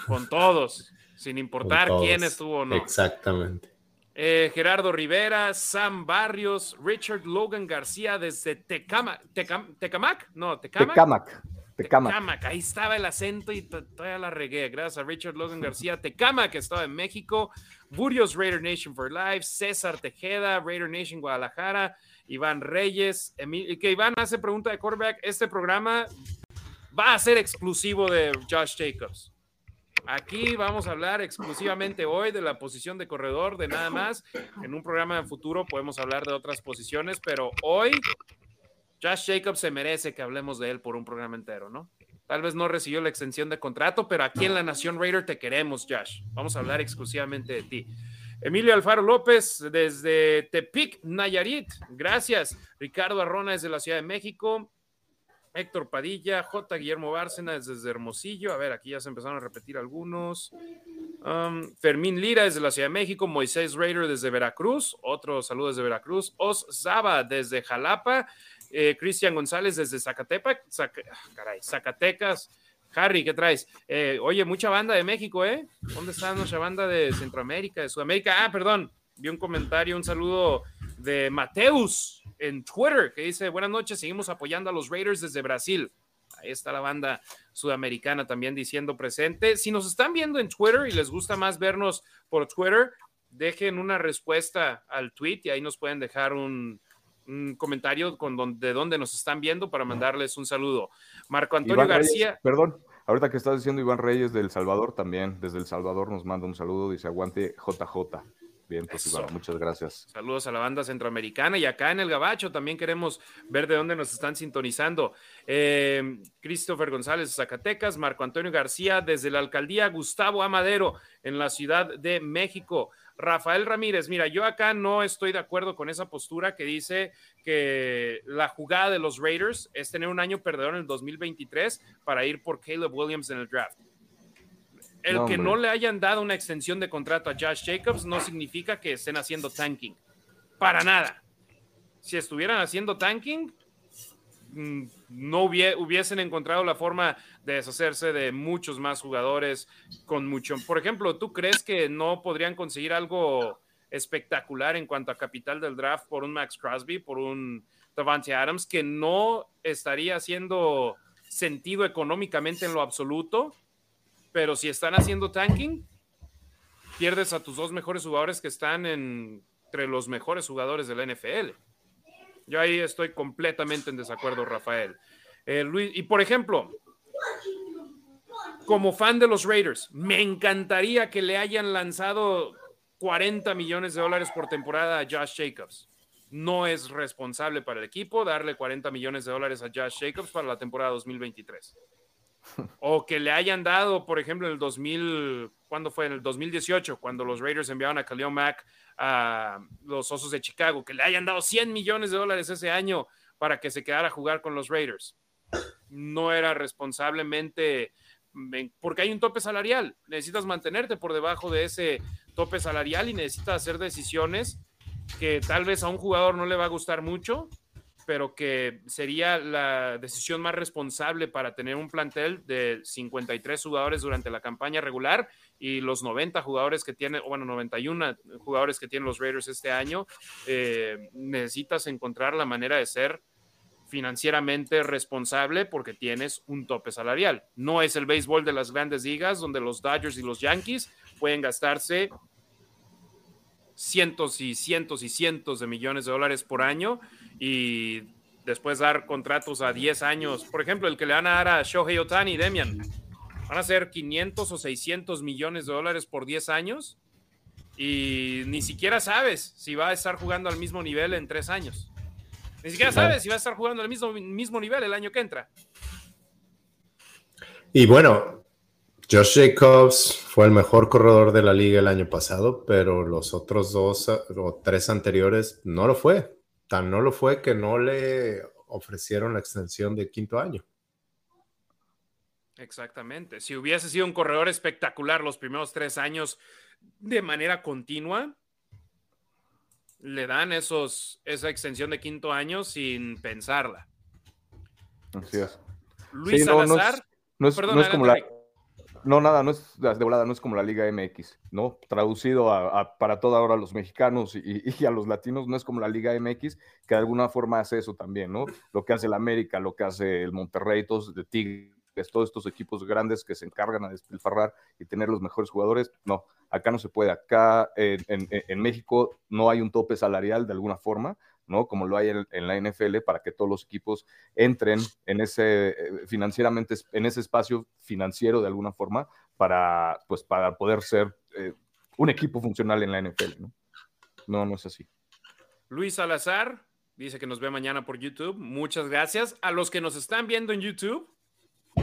[SPEAKER 1] Con todos, sin importar quién estuvo o no.
[SPEAKER 2] Exactamente.
[SPEAKER 1] Eh, Gerardo Rivera, Sam Barrios, Richard Logan García desde Tecamac, Tecamac, no,
[SPEAKER 3] Tecamac.
[SPEAKER 1] Tecamac. ahí estaba el acento y todavía la regué. Gracias a Richard Logan García, Tecamac, que estaba en México, Burios Raider Nation for Life, César Tejeda, Raider Nation Guadalajara, Iván Reyes, que Iván hace pregunta de quarterback. Este programa va a ser exclusivo de Josh Jacobs. Aquí vamos a hablar exclusivamente hoy de la posición de corredor, de nada más. En un programa en futuro podemos hablar de otras posiciones, pero hoy Josh Jacobs se merece que hablemos de él por un programa entero, ¿no? Tal vez no recibió la extensión de contrato, pero aquí en la Nación Raider te queremos, Josh. Vamos a hablar exclusivamente de ti. Emilio Alfaro López desde Tepic, Nayarit. Gracias. Ricardo Arrona desde la Ciudad de México. Héctor Padilla, J. Guillermo Bárcena desde Hermosillo. A ver, aquí ya se empezaron a repetir algunos. Um, Fermín Lira desde la Ciudad de México. Moisés Raider desde Veracruz. Otro saludo desde Veracruz. Os Zaba desde Jalapa. Eh, Cristian González desde Zacatepa, ah, Zacatecas. Harry, ¿qué traes? Eh, oye, mucha banda de México, ¿eh? ¿Dónde está nuestra banda de Centroamérica, de Sudamérica? Ah, perdón, vi un comentario, un saludo de Mateus en Twitter que dice, buenas noches, seguimos apoyando a los Raiders desde Brasil. Ahí está la banda sudamericana también diciendo presente. Si nos están viendo en Twitter y les gusta más vernos por Twitter, dejen una respuesta al tweet y ahí nos pueden dejar un, comentario con de dónde nos están viendo para mandarles un saludo. Marco Antonio García.
[SPEAKER 3] perdón, ahorita que estás diciendo Iván Reyes del Salvador también, desde El Salvador nos manda un saludo, dice aguante JJ. Bien, pues muchas gracias.
[SPEAKER 1] Saludos a la banda centroamericana y acá en el Gabacho también queremos ver de dónde nos están sintonizando. Eh, Christopher González Zacatecas, Marco Antonio García desde la alcaldía Gustavo Amadero en la Ciudad de México. Rafael Ramírez, mira, yo acá no estoy de acuerdo con esa postura que dice que la jugada de los Raiders es tener un año perdedor en el 2023 para ir por Caleb Williams en el draft el que no le hayan dado una extensión de contrato a Josh Jacobs no significa que estén haciendo tanking. Para nada. Si estuvieran haciendo tanking, mm, no hubiesen encontrado la forma de deshacerse de muchos más jugadores con mucho. Por ejemplo, ¿tú crees que no podrían conseguir algo espectacular en cuanto a capital del draft por un Max Crosby, por un Davante Adams, que no estaría haciendo sentido económicamente en lo absoluto? Pero si están haciendo tanking, pierdes a tus dos mejores jugadores que están entre los mejores jugadores de la NFL. Yo ahí estoy completamente en desacuerdo, Rafael. Eh, Luis, y por ejemplo, como fan de los Raiders, me encantaría que le hayan lanzado 40 millones de dólares por temporada a Josh Jacobs. No es responsable para el equipo darle 40 millones de dólares a Josh Jacobs para la temporada 2023 *laughs* o que le hayan dado, por ejemplo, en el 2000, ¿cuándo fue? En el 2018, cuando los Raiders enviaron a Khalil Mack a los Osos de Chicago, que le hayan dado 100 millones de dólares ese año para que se quedara a jugar con los Raiders. No era responsablemente, porque hay un tope salarial. Necesitas mantenerte por debajo de ese tope salarial y necesitas hacer decisiones que tal vez a un jugador no le va a gustar mucho, pero que sería la decisión más responsable para tener un plantel de 53 jugadores durante la campaña regular y los 90 jugadores que tiene, bueno, 91 jugadores que tienen los Raiders este año, eh, necesitas encontrar la manera de ser financieramente responsable porque tienes un tope salarial. No es el béisbol de las grandes ligas donde los Dodgers y los Yankees pueden gastarse cientos y cientos y cientos de millones de dólares por año y después dar contratos a 10 años. Por ejemplo, el que le van a dar a Shohei Otani, Demian, van a ser 500 o 600 millones de dólares por 10 años y ni siquiera sabes si va a estar jugando al mismo nivel en 3 años. Ni siquiera sabes si va a estar jugando al mismo, mismo nivel el año que entra.
[SPEAKER 2] Y bueno, Josh Jacobs fue el mejor corredor de la liga el año pasado, pero los otros dos o tres anteriores no lo fue. Tan no lo fue que no le ofrecieron la extensión de quinto año.
[SPEAKER 1] Exactamente. Si hubiese sido un corredor espectacular los primeros tres años de manera continua, le dan esos, esa extensión de quinto año sin pensarla.
[SPEAKER 3] Así es.
[SPEAKER 1] Luis Salazar.
[SPEAKER 3] No es, no es como la, no, nada, no es de volada, no es como la Liga MX, ¿no? Traducido para toda hora a los mexicanos y, a los latinos, no es como la Liga MX, que de alguna forma hace eso también, ¿no? Lo que hace el América, lo que hace el Monterrey, todos de Tigres, todos estos equipos grandes que se encargan a despilfarrar y tener los mejores jugadores, no, acá no se puede. Acá en México no hay un tope salarial de alguna forma, ¿no? Como lo hay en, la NFL para que todos los equipos entren en ese eh, financieramente en ese espacio financiero de alguna forma para pues para poder ser eh, un equipo funcional en la NFL, ¿no? No, no es así.
[SPEAKER 1] Luis Salazar dice que nos ve mañana por YouTube. Muchas gracias. A los que nos están viendo en YouTube,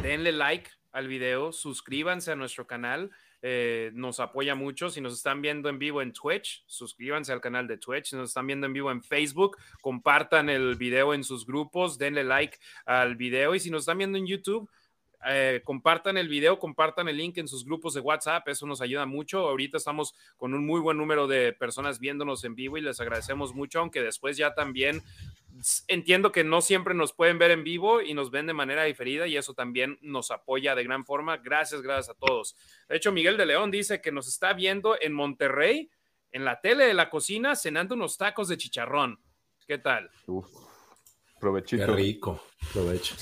[SPEAKER 1] denle like al video, suscríbanse a nuestro canal. Eh, nos apoya mucho. Si nos están viendo en vivo en Twitch, suscríbanse al canal de Twitch. Si nos están viendo en vivo en Facebook, compartan el video en sus grupos, denle like al video. Y si nos están viendo en YouTube, eh, compartan el video, compartan el link en sus grupos de WhatsApp, eso nos ayuda mucho. Ahorita estamos con un muy buen número de personas viéndonos en vivo y les agradecemos mucho, aunque después ya también entiendo que no siempre nos pueden ver en vivo y nos ven de manera diferida y eso también nos apoya de gran forma. Gracias, gracias a todos. De hecho, Miguel de León dice que nos está viendo en Monterrey, en la tele de la cocina, cenando unos tacos de chicharrón. ¿Qué tal?
[SPEAKER 3] Uf, provechito.
[SPEAKER 2] rico, provecho.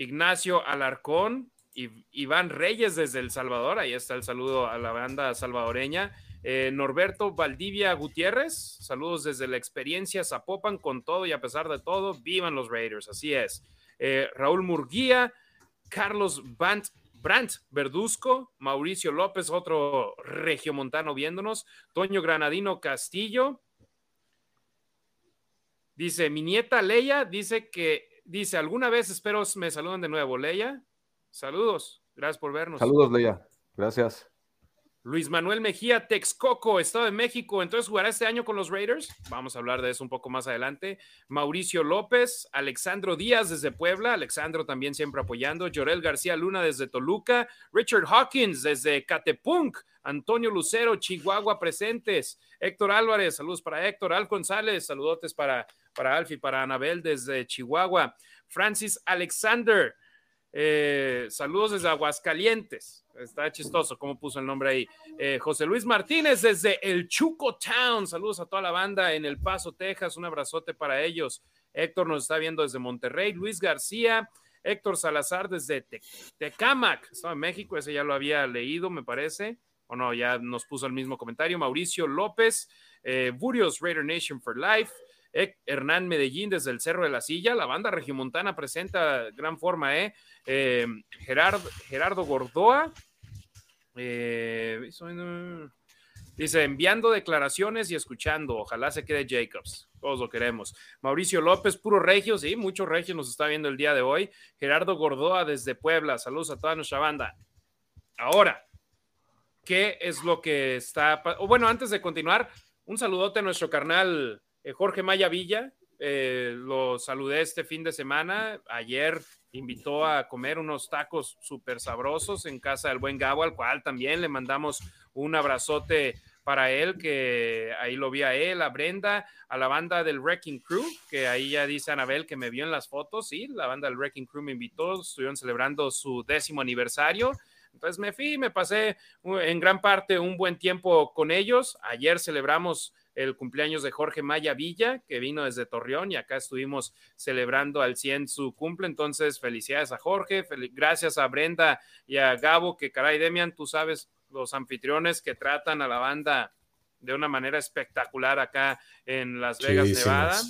[SPEAKER 1] Ignacio Alarcón, Iván Reyes desde El Salvador, ahí está el saludo a la banda salvadoreña. Eh, Norberto Valdivia Gutiérrez, saludos desde la experiencia Zapopan con todo y a pesar de todo, vivan los Raiders, así es. Eh, Raúl Murguía, Carlos Brandt, Verduzco, Mauricio López, otro regiomontano viéndonos, Toño Granadino Castillo. Dice, mi nieta Leia dice que, dice, alguna vez espero me saluden de nuevo. Leia, saludos, gracias por vernos.
[SPEAKER 3] Saludos, Leia, gracias.
[SPEAKER 1] Luis Manuel Mejía, Texcoco, Estado de México. Entonces, ¿jugará este año con los Raiders? Vamos a hablar de eso un poco más adelante. Mauricio López, Alexandro Díaz desde Puebla, Alexandro también siempre apoyando. Llorel García Luna desde Toluca, Richard Hawkins desde Catepunk, Antonio Lucero, Chihuahua presentes. Héctor Álvarez, saludos para Héctor. Al González, saludotes para, para Alfie, para Anabel desde Chihuahua. Francis Alexander, eh, saludos desde Aguascalientes. Está chistoso cómo puso el nombre ahí. Eh, José Luis Martínez desde el Chuco Town. Saludos a toda la banda en El Paso, Texas. Un abrazote para ellos. Héctor nos está viendo desde Monterrey. Luis García. Héctor Salazar desde Tecamac, estaba en México. Ese ya lo había leído, me parece. O no, ya nos puso el mismo comentario. Mauricio López. Eh, Burios Raider Nation for Life. Hernán Medellín desde el Cerro de la Silla. La banda regiomontana presenta gran forma, ¿eh? eh Gerardo, Gordoa. Eh, dice, enviando declaraciones y escuchando. Ojalá se quede Jacobs. Todos lo queremos. Mauricio López, puro regio, sí, mucho regio nos está viendo el día de hoy. Gerardo Gordoa desde Puebla. Saludos a toda nuestra banda. Ahora, ¿qué es lo que está... O bueno, antes de continuar, un saludote a nuestro carnal Jorge Maya Villa, eh, lo saludé este fin de semana. Ayer invitó a comer unos tacos súper sabrosos en casa del buen Gabo, al cual también le mandamos un abrazote para él, que ahí lo vi a él, a Brenda, a la banda del Wrecking Crew, que ahí ya dice Anabel que me vio en las fotos, sí, la banda del Wrecking Crew me invitó, estuvieron celebrando su décimo aniversario. Entonces me fui, me pasé en gran parte un buen tiempo con ellos. Ayer celebramos el cumpleaños de Jorge Maya Villa, que vino desde Torreón y acá estuvimos celebrando al 100 su cumple. Entonces, felicidades a Jorge, gracias a Brenda y a Gabo, que caray, Demian, tú sabes, los anfitriones que tratan a la banda de una manera espectacular acá en Las Vegas, Nevada.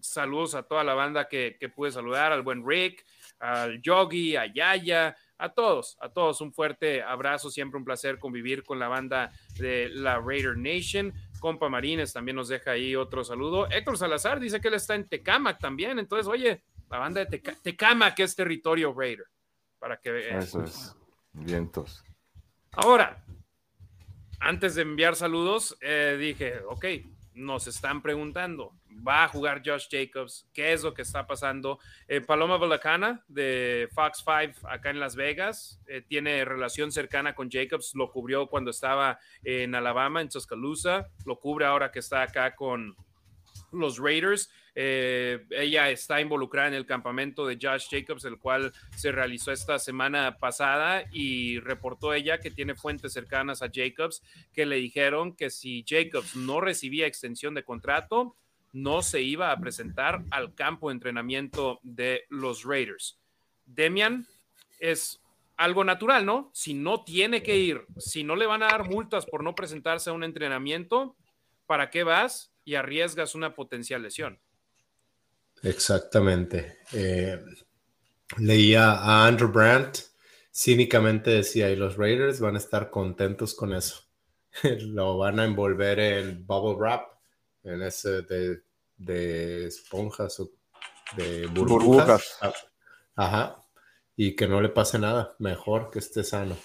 [SPEAKER 1] Saludos a toda la banda que, que pude saludar, al buen Rick, al Yogi, a Yaya, a todos, a todos un fuerte abrazo, siempre un placer convivir con la banda de la Raider Nation. Compa Marines también nos deja ahí otro saludo. Héctor Salazar dice que él está en Tecamac también, entonces, oye, la banda de Tecamac es territorio Raider, para que vean.
[SPEAKER 3] Eso es, vientos.
[SPEAKER 1] Ahora, antes de enviar saludos, eh, dije, ok, nos están preguntando, ¿va a jugar Josh Jacobs? ¿Qué es lo que está pasando? Eh, Paloma Volacana de Fox 5 acá en Las Vegas eh, tiene relación cercana con Jacobs, lo cubrió cuando estaba en Alabama, en Tuscaloosa, lo cubre ahora que está acá con los Raiders. Eh, ella está involucrada en el campamento de Josh Jacobs, el cual se realizó esta semana pasada y reportó ella que tiene fuentes cercanas a Jacobs que le dijeron que si Jacobs no recibía extensión de contrato, no se iba a presentar al campo de entrenamiento de los Raiders. Demian es algo natural, ¿no? Si no tiene que ir, si no le van a dar multas por no presentarse a un entrenamiento, ¿para qué vas y arriesgas una potencial lesión?
[SPEAKER 2] Exactamente. Eh, leía a Andrew Brandt, cínicamente decía, y los Raiders van a estar contentos con eso. *laughs* Lo van a envolver en bubble wrap, en ese de, esponjas o de burbujas. Ah, ajá. Y que no le pase nada, mejor que esté sano.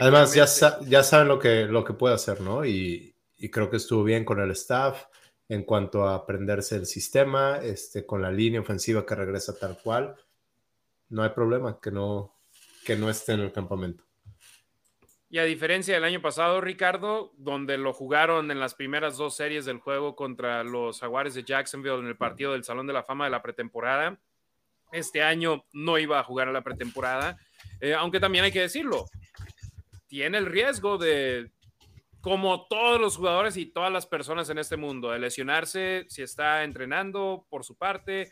[SPEAKER 2] Además, ya, ya saben lo que, lo que puede hacer, ¿no? Y, y creo que estuvo bien con el staff en cuanto a aprenderse el sistema, este, con la línea ofensiva que regresa tal cual, no hay problema que no, que no esté en el campamento.
[SPEAKER 1] Y a diferencia del año pasado, Ricardo, donde lo jugaron en las primeras dos series del juego contra los Jaguares de Jacksonville en el partido del Salón de la Fama de la pretemporada, este año no iba a jugar a la pretemporada, eh, aunque también hay que decirlo, tiene el riesgo de como todos los jugadores y todas las personas en este mundo, de lesionarse si está entrenando por su parte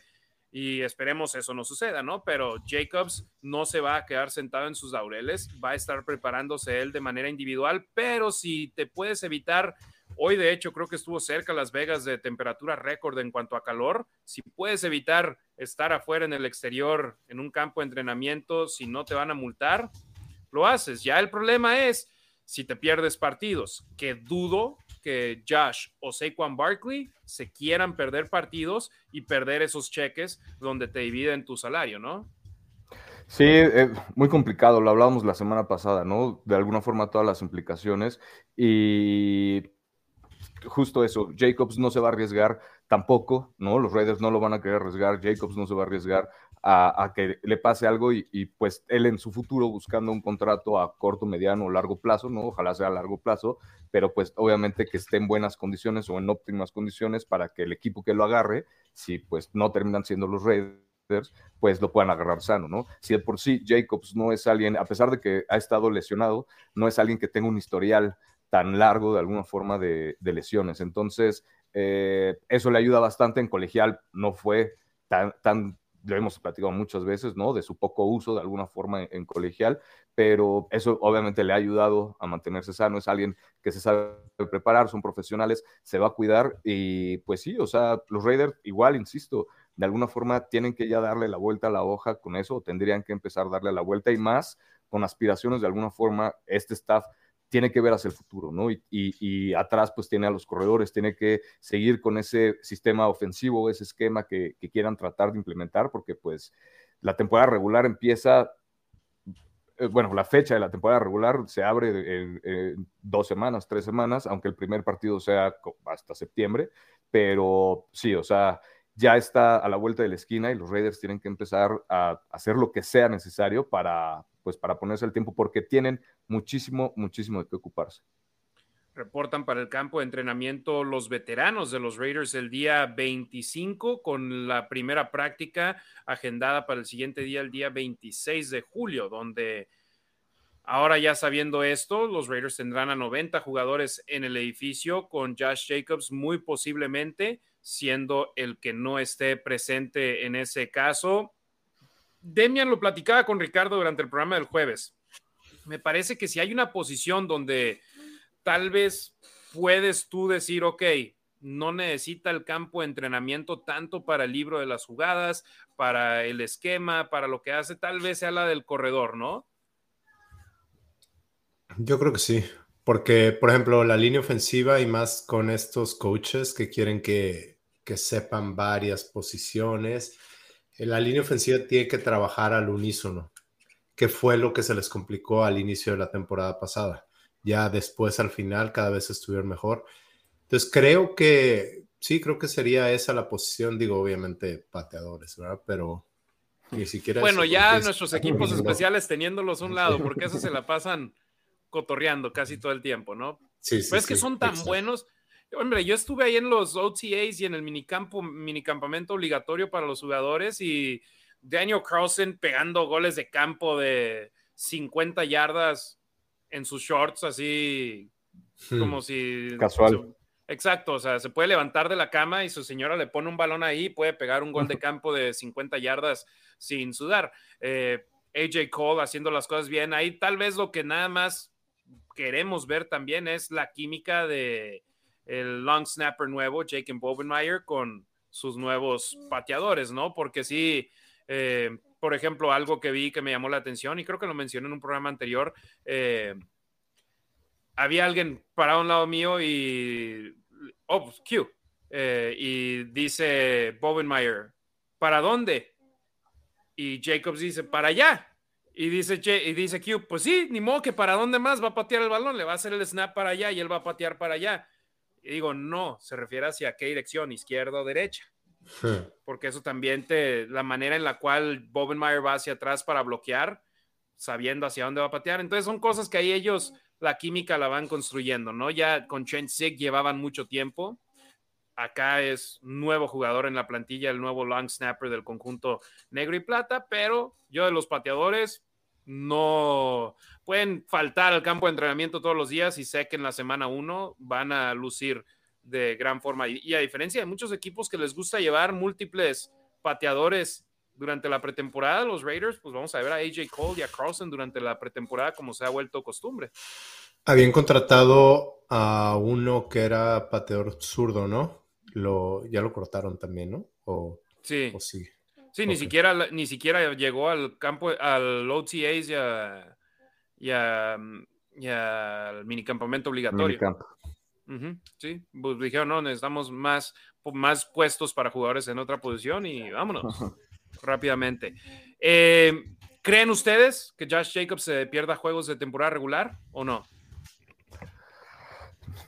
[SPEAKER 1] y esperemos eso no suceda, ¿no? Pero Jacobs no se va a quedar sentado en sus laureles, va a estar preparándose él de manera individual, pero si te puedes evitar, hoy de hecho creo que estuvo cerca Las Vegas de temperatura récord en cuanto a calor, si puedes evitar estar afuera en el exterior en un campo de entrenamiento, si no te van a multar, lo haces. Ya el problema es si te pierdes partidos, que dudo que Josh o Saquon Barkley se quieran perder partidos y perder esos cheques donde te dividen tu salario, ¿no?
[SPEAKER 3] Sí, eh, muy complicado, lo hablábamos la semana pasada, ¿no? De alguna forma todas las implicaciones y justo eso, Jacobs no se va a arriesgar tampoco, ¿no? Los Raiders no lo van a querer arriesgar, Jacobs no se va a arriesgar a, que le pase algo y, pues él en su futuro buscando un contrato a corto, mediano o largo plazo, ¿no? Ojalá sea a largo plazo, pero pues obviamente que esté en buenas condiciones o en óptimas condiciones para que el equipo que lo agarre, si pues no terminan siendo los Raiders, pues lo puedan agarrar sano, ¿no? Si de por sí Jacobs no es alguien, a pesar de que ha estado lesionado, no es alguien que tenga un historial tan largo de alguna forma de, lesiones. Entonces, eh, eso le ayuda bastante en colegial, no fue tan, tan lo hemos platicado muchas veces, ¿no? De su poco uso de alguna forma en, colegial, pero eso obviamente le ha ayudado a mantenerse sano, es alguien que se sabe preparar, son profesionales, se va a cuidar y pues sí, o sea, los Raiders igual, insisto, de alguna forma tienen que ya darle la vuelta a la hoja con eso, tendrían que empezar a darle la vuelta y más con aspiraciones de alguna forma, este staff tiene que ver hacia el futuro, ¿no? Y, atrás pues tiene a los corredores, tiene que seguir con ese sistema ofensivo, ese esquema que, quieran tratar de implementar, porque pues la temporada regular empieza, eh, bueno, la fecha de la temporada regular se abre en, dos semanas, tres semanas, aunque el primer partido sea hasta septiembre, pero sí, o sea, ya está a la vuelta de la esquina y los Raiders tienen que empezar a hacer lo que sea necesario para, pues, para ponerse el tiempo porque tienen muchísimo, muchísimo de qué ocuparse.
[SPEAKER 1] Reportan para el campo de entrenamiento los veteranos de los Raiders el día 25 con la primera práctica agendada para el siguiente día, el día 26 de julio, donde ahora ya sabiendo esto, los Raiders tendrán a 90 jugadores en el edificio con Josh Jacobs muy posiblemente siendo el que no esté presente en ese caso. Demian lo platicaba con Ricardo durante el programa del jueves. Me parece que si hay una posición donde tal vez puedes tú decir, ok, no necesita el campo de entrenamiento tanto para el libro de las jugadas, para el esquema, para lo que hace, tal vez sea la del corredor, ¿no?
[SPEAKER 2] Yo creo que sí, porque, por ejemplo, la línea ofensiva y más con estos coaches que quieren que, que sepan varias posiciones, la línea ofensiva tiene que trabajar al unísono, que fue lo que se les complicó al inicio de la temporada pasada ya después al final cada vez estuvieron mejor. Entonces creo que sí, creo que sería esa la posición, digo, obviamente pateadores, ¿verdad? Pero ni siquiera...
[SPEAKER 1] Bueno, ya nuestros equipos *laughs* especiales teniéndolos a un lado, porque eso se la pasan *laughs* cotorreando casi todo el tiempo, ¿no?
[SPEAKER 2] Sí, sí.
[SPEAKER 1] Pero es que son tan buenos. Hombre, yo estuve ahí en los OTAs y en el minicampo, minicampamento obligatorio para los jugadores y Daniel Carlson pegando goles de campo de 50 yardas en sus shorts así hmm. como si...
[SPEAKER 3] Casual.
[SPEAKER 1] exacto, o sea, se puede levantar de la cama y su señora le pone un balón ahí, puede pegar un gol de campo de 50 yardas sin sudar. Eh, AJ Cole haciendo las cosas bien. Ahí tal vez lo que nada más queremos ver también es la química de el long snapper nuevo, Jake Bobenmeyer, con sus nuevos pateadores, ¿no? Porque sí, eh, por ejemplo, algo que vi que me llamó la atención y creo que lo mencioné en un programa anterior, eh, había alguien parado a un lado mío y, oh, pues, Q, eh, y dice Bobenmeyer, ¿para dónde? Y Jacobs dice, para allá. Y dice, y dice Q, pues sí, ni modo que para dónde más va a patear el balón, le va a hacer el snap para allá y él va a patear para allá. Y digo, no, se refiere hacia qué dirección, izquierda o derecha. Porque eso también te, la manera en la cual Bobenmeyer va hacia atrás para bloquear, sabiendo hacia dónde va a patear. Entonces son cosas que ahí ellos, la química la van construyendo, ¿no? Ya con Trent Sig llevaban mucho tiempo. Acá es nuevo jugador en la plantilla, el nuevo long snapper del conjunto negro y plata, pero yo de los pateadores no pueden faltar al campo de entrenamiento todos los días y sé que en la semana uno van a lucir de gran forma. Y, a diferencia de muchos equipos que les gusta llevar múltiples pateadores durante la pretemporada, los Raiders, pues vamos a ver a AJ Cole y a Carlson durante la pretemporada como se ha vuelto costumbre.
[SPEAKER 2] Habían contratado a uno que era pateador zurdo, ¿no? Lo, ya lo cortaron también, ¿no? O,
[SPEAKER 1] sí. sí. Sí, ni, siquiera, ni siquiera llegó al campo, al OTAs y, a, y, al minicampamento obligatorio. Sí, pues dijeron, no, necesitamos más, más puestos para jugadores en otra posición y vámonos *laughs* rápidamente. Eh, ¿Creen ustedes que Josh Jacobs se pierda juegos de temporada regular o no?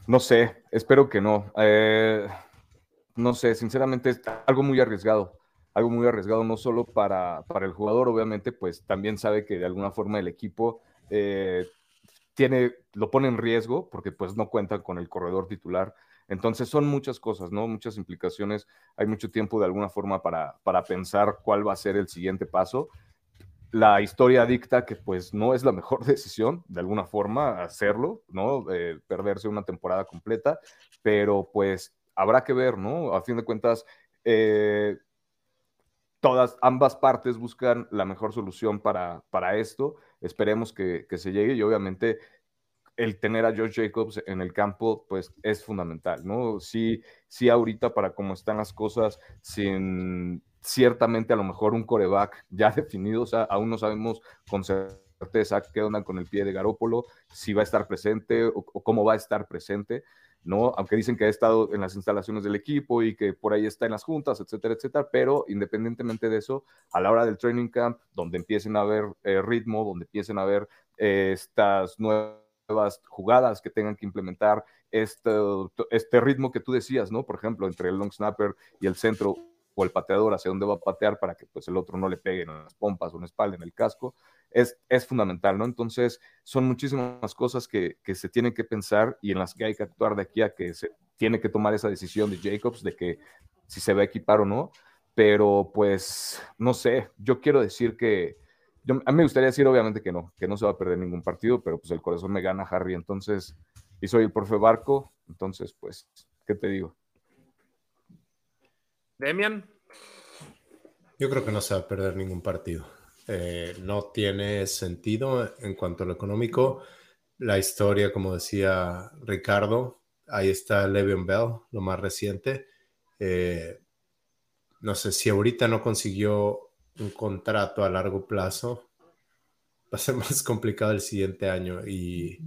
[SPEAKER 3] No sé, espero que no. Eh, no sé, sinceramente es algo muy arriesgado. Algo muy arriesgado no solo para, para el jugador, obviamente, pues también sabe que de alguna forma el equipo eh, tiene, lo pone en riesgo porque pues no cuentan con el corredor titular. Entonces son muchas cosas, ¿no? Muchas implicaciones. Hay mucho tiempo de alguna forma para, para pensar cuál va a ser el siguiente paso. La historia dicta que pues no es la mejor *laughs* decisión, de alguna forma, hacerlo, ¿no? perderse una temporada completa, pero pues habrá que ver, ¿no? A fin de cuentas, eh, todas, ambas partes buscan la mejor solución para, para esto. Esperemos que, que, se llegue y obviamente el tener a George Jacobs en el campo, pues es fundamental, ¿no? Sí, sí, ahorita para cómo están las cosas, sin ciertamente a lo mejor un coreback ya *laughs* definido, aún no sabemos con certeza qué onda con el pie de Garópolo, si va a estar presente o cómo va a estar presente. ¿No? Aunque dicen que ha estado en las instalaciones del equipo y que por ahí está en las juntas, etcétera, etcétera, pero independientemente de eso, a la hora del training camp, donde empiecen a haber eh, ritmo, donde empiecen a ver eh, estas nuevas jugadas que tengan que implementar, este, este ritmo que tú decías, ¿no? Por ejemplo, entre el long snapper y el centro, o el pateador hacia dónde va a patear para que pues el otro no le pegue en las pompas o en la espalda, en el casco, es, es fundamental, ¿no? Entonces, son muchísimas cosas que, que, se tienen que pensar y en las que hay que actuar de aquí a que se tiene que tomar esa decisión de Jacobs de que si se va a equipar o no, pero pues, no sé, yo quiero decir que, yo, a mí me gustaría decir obviamente que no, que no se va a perder ningún partido, pero pues el corazón me gana Harry, entonces, y soy el profe Barco, entonces, pues, ¿qué te digo?
[SPEAKER 1] Demian.
[SPEAKER 2] Yo creo que no se va a perder ningún partido. Eh, no tiene sentido en cuanto a lo económico. La historia, como decía Ricardo, ahí está Le'Veon Bell, lo más reciente. Eh, no sé si ahorita no consiguió un contrato a largo plazo, *laughs* va a ser más complicado el siguiente año y,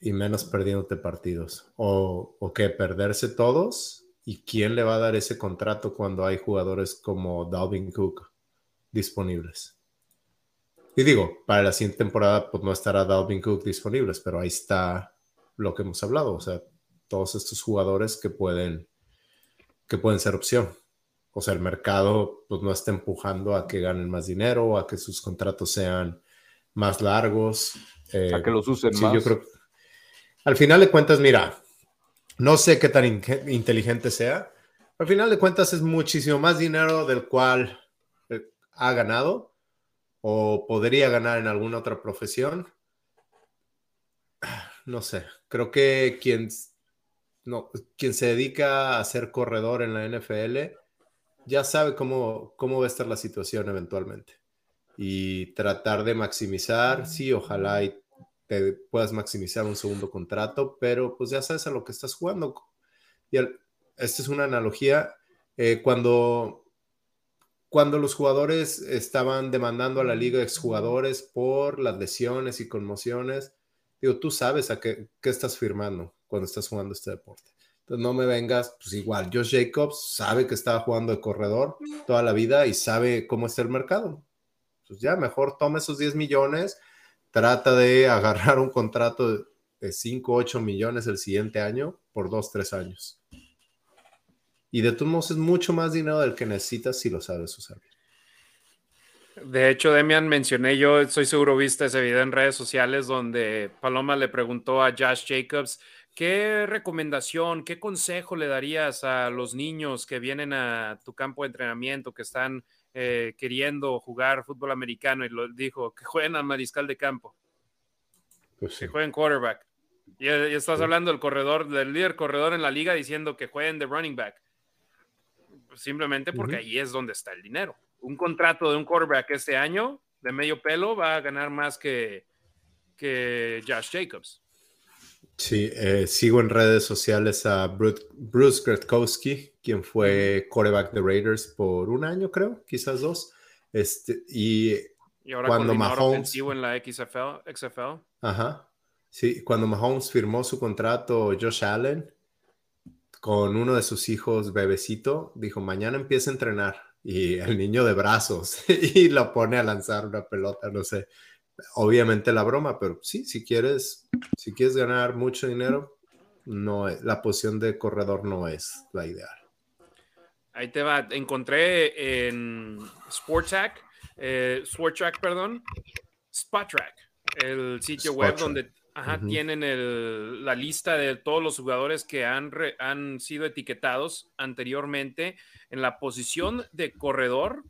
[SPEAKER 2] y menos perdiéndote partidos. O, o que perderse todos. ¿Y quién le va a dar ese contrato cuando hay jugadores como Dalvin Cook disponibles? Y digo, para la siguiente temporada pues no estará Dalvin Cook disponibles, pero ahí está lo que hemos hablado, o sea, todos estos jugadores que pueden que pueden ser opción. O sea, el mercado pues, no está empujando a que ganen más dinero, a que sus contratos sean más largos.
[SPEAKER 3] a eh, que los usen más.
[SPEAKER 2] Yo creo, al final de cuentas, mira, no sé qué tan inteligente sea. Al final de cuentas es muchísimo más dinero del cual ha ganado o podría ganar en alguna otra profesión. No sé, creo que quien no, quien se dedica a ser corredor en la NFL ya sabe cómo, cómo va a estar la situación eventualmente. Y tratar de maximizar, sí, ojalá y te puedas maximizar un segundo contrato, pero pues ya sabes a lo que estás jugando. Y esta es una analogía. Eh, cuando, cuando los jugadores estaban demandando a la liga de exjugadores por las lesiones y conmociones, digo, tú sabes a qué, qué estás firmando cuando estás jugando este deporte. Entonces no me vengas, pues igual, Josh Jacobs sabe que estaba jugando de corredor toda la vida y sabe cómo está el mercado. Pues ya, mejor toma esos 10 millones, trata de *laughs* agarrar un contrato de 5, 8 millones el siguiente año por 2, 3 años. Y de todos modos es mucho más dinero del que necesitas si lo sabes usar
[SPEAKER 1] De hecho, Demian, mencioné yo, estoy seguro viste ese video en redes sociales donde Paloma le preguntó a Josh Jacobs ¿Qué recomendación, qué consejo le darías a los niños que vienen a tu campo de entrenamiento, que están eh, queriendo jugar fútbol americano? Y lo dijo, que jueguen al mariscal de campo, pues que jueguen quarterback. Y, estás hablando del corredor, del líder corredor en la liga diciendo que jueguen de running back. Simplemente porque ahí es donde está el dinero. Un contrato de un quarterback este año de medio pelo va a ganar más que, que Josh Jacobs.
[SPEAKER 2] Sí, eh, sigo en redes sociales a Bruce Gretkowski, quien fue quarterback de Raiders por un año, creo, quizás dos. Este, y,
[SPEAKER 1] ahora cuando Mahomes. en la XFL, XFL.
[SPEAKER 2] Ajá. Sí, cuando Mahomes firmó su contrato, Josh Allen, con uno de sus hijos, bebecito, dijo: Mañana empieza a entrenar. Y el niño de brazos, *laughs* y lo pone a lanzar una pelota, no sé obviamente la broma, pero sí, si quieres, si quieres ganar mucho dinero, no la posición de corredor no es la ideal.
[SPEAKER 1] Ahí te va, encontré en SportTrack, eh, SportTrack, perdón, SpotTrack, el sitio web donde tienen la lista de todos los jugadores que han, han sido etiquetados anteriormente en la posición de corredor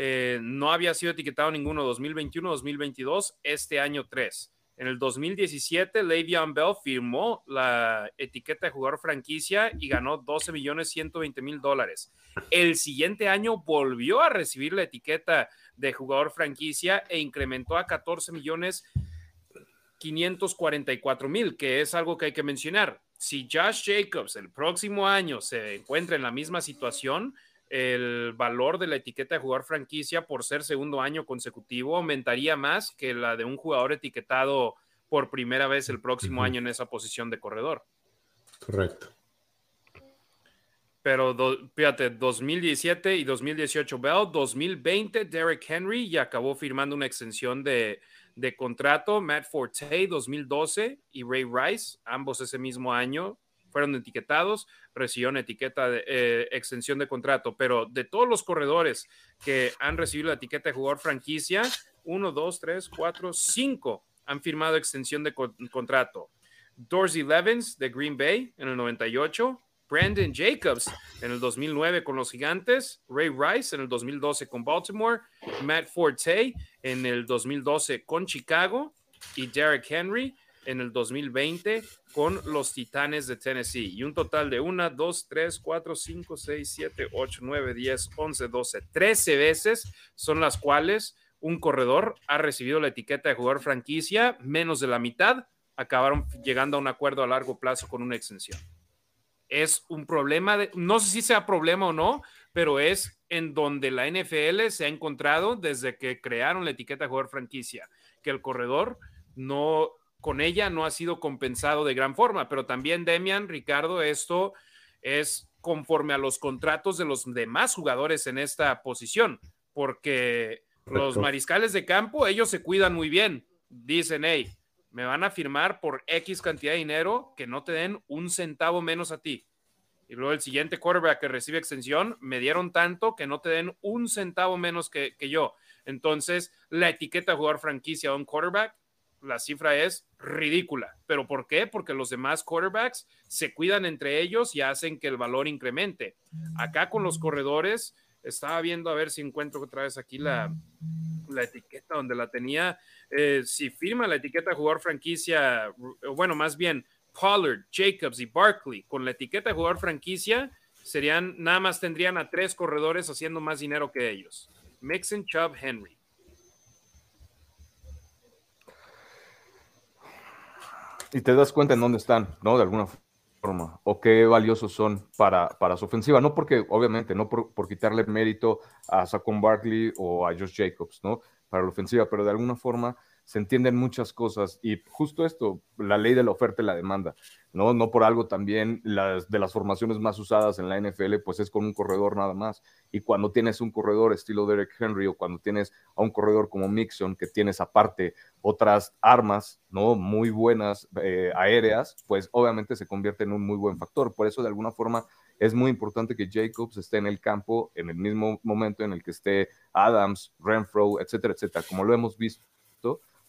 [SPEAKER 1] eh, no había sido etiquetado ninguno 2021, 2022, este año 3. En el 2017, Le'Veon Bell firmó la etiqueta de jugador franquicia y ganó 12 millones 120 mil dólares. El siguiente año volvió a recibir la etiqueta de jugador franquicia e incrementó a 14 millones 544 mil, que es algo que hay que mencionar. Si Josh Jacobs el próximo año se encuentra en la misma situación, el valor de la etiqueta de jugador franquicia por ser segundo año consecutivo aumentaría más que la de un jugador etiquetado por primera vez el próximo año en esa posición de corredor.
[SPEAKER 2] Correcto.
[SPEAKER 1] Pero fíjate, 2017 y 2018 Bell, 2020 Derek Henry y acabó firmando una extensión de, contrato, Matt Forte 2012 y Ray Rice, ambos ese mismo año, fueron etiquetados, recibieron etiqueta de eh, extensión de contrato, pero de todos los corredores que han recibido la etiqueta de jugador franquicia, uno, dos, tres, cuatro, cinco han firmado extensión de contrato. Dorsey Levens de Green Bay en el 98, Brandon Jacobs en el 2009 con los Gigantes, Ray Rice en el 2012 con Baltimore, Matt Forte en el 2012 con Chicago y Derek Henry en el 2020 con los Titanes de Tennessee. Y un total de 1, 2, 3, 4, 5, 6, 7, 8, 9, 10, 11, 12, 13 veces son las cuales un corredor ha recibido la etiqueta de jugador franquicia, menos de la mitad acabaron llegando a un acuerdo a largo plazo con una extensión. Es un problema, de, no sé si sea problema o no, pero es en donde la NFL se ha encontrado desde que crearon la etiqueta jugador franquicia, que el corredor no con ella no ha sido compensado de gran forma, pero también Demian, Ricardo, esto es conforme a los contratos de los demás jugadores en esta posición, porque los mariscales de campo, ellos se cuidan muy bien, dicen, hey, me van a firmar por X cantidad de dinero que no te den un centavo menos a ti. Y luego el siguiente quarterback que recibe extensión, me dieron tanto que no te den un centavo menos que, que yo. Entonces, la etiqueta de jugador franquicia a un quarterback la cifra es ridícula. ¿Pero por qué? Porque los demás quarterbacks se cuidan entre ellos y hacen que el valor incremente. Acá con los corredores, estaba viendo a ver si encuentro otra vez aquí la, la etiqueta donde la tenía. Eh, si firma la etiqueta jugador franquicia, bueno, más bien Pollard, Jacobs y Barkley con la etiqueta de jugador franquicia, serían, nada más tendrían a tres corredores haciendo más dinero que ellos. Mixon, Chubb, Henry.
[SPEAKER 3] y te das cuenta en dónde están, ¿no? De alguna forma, o qué valiosos son para, para su ofensiva. No porque, obviamente, no por, por quitarle mérito a Saquon Barkley o a Josh Jacobs, ¿no? Para la ofensiva, pero de alguna forma se entienden muchas cosas y justo esto, la ley de la oferta y la demanda, ¿no? No por algo también las de las formaciones más usadas en la NFL, pues es con un corredor nada más. Y cuando tienes un corredor estilo Derek Henry o cuando tienes a un corredor como Mixon, que tienes aparte otras armas, ¿no? Muy buenas eh, aéreas, pues obviamente se convierte en un muy buen factor. Por eso de alguna forma es muy importante que Jacobs esté en el campo en el mismo momento en el que esté Adams, Renfro, etcétera, etcétera, como lo hemos visto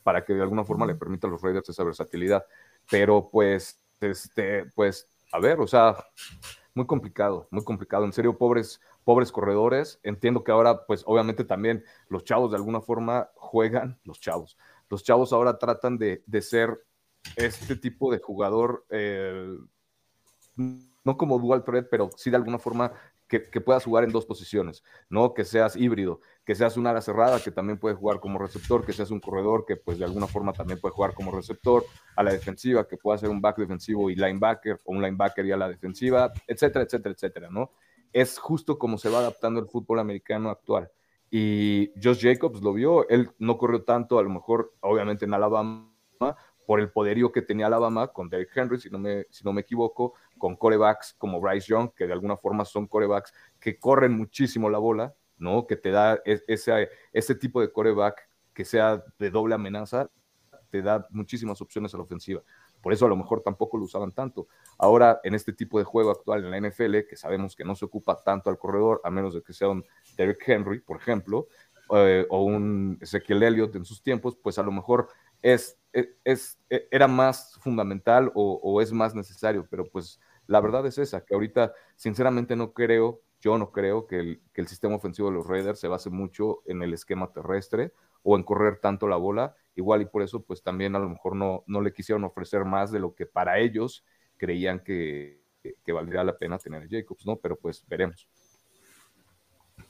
[SPEAKER 3] para que de alguna forma le permita a los Raiders esa versatilidad. Pero pues, este, pues, a ver, o sea, muy complicado, muy complicado. En serio, pobres, pobres corredores. Entiendo que ahora, pues, obviamente también los chavos de alguna forma juegan, los chavos. Los chavos ahora tratan de, ser este tipo de jugador, eh, no como dual threat, pero sí de alguna forma que, puedas jugar en dos posiciones, ¿no? Que seas híbrido, que seas un ala cerrada que también puede jugar como receptor, que seas un corredor que pues de alguna forma también puede jugar como receptor, a la defensiva que pueda ser un back defensivo y linebacker o un linebacker y a la defensiva, etcétera, etcétera, etcétera, ¿no? Es justo como se va adaptando el fútbol americano actual. Y Josh Jacobs lo vio, él no corrió tanto, a lo mejor obviamente en Alabama, por el poderío que tenía Alabama con Derrick Henry, si no me, si no me equivoco, con corebacks como Bryce Young, que de alguna forma son corebacks que corren muchísimo la bola, ¿no? Que te da ese, ese tipo de coreback que sea de doble amenaza, te da muchísimas opciones a la ofensiva. Por eso a lo mejor tampoco lo usaban tanto. Ahora, en este tipo de juego actual en la NFL, que sabemos que no se ocupa tanto al corredor, a menos de que sea un Derrick Henry, por ejemplo, eh, o un Ezequiel Elliott en sus tiempos, pues a lo mejor es, es, e, era más fundamental o, es más necesario, pero pues la verdad es esa, que ahorita sinceramente no creo, yo no creo que el, que el sistema ofensivo de los Raiders se base mucho en el esquema terrestre o en correr tanto la bola, igual y por eso pues también a lo mejor no, no le quisieron ofrecer más de lo que para ellos creían que, que, valdría la pena tener a Jacobs, ¿no? Pero pues veremos.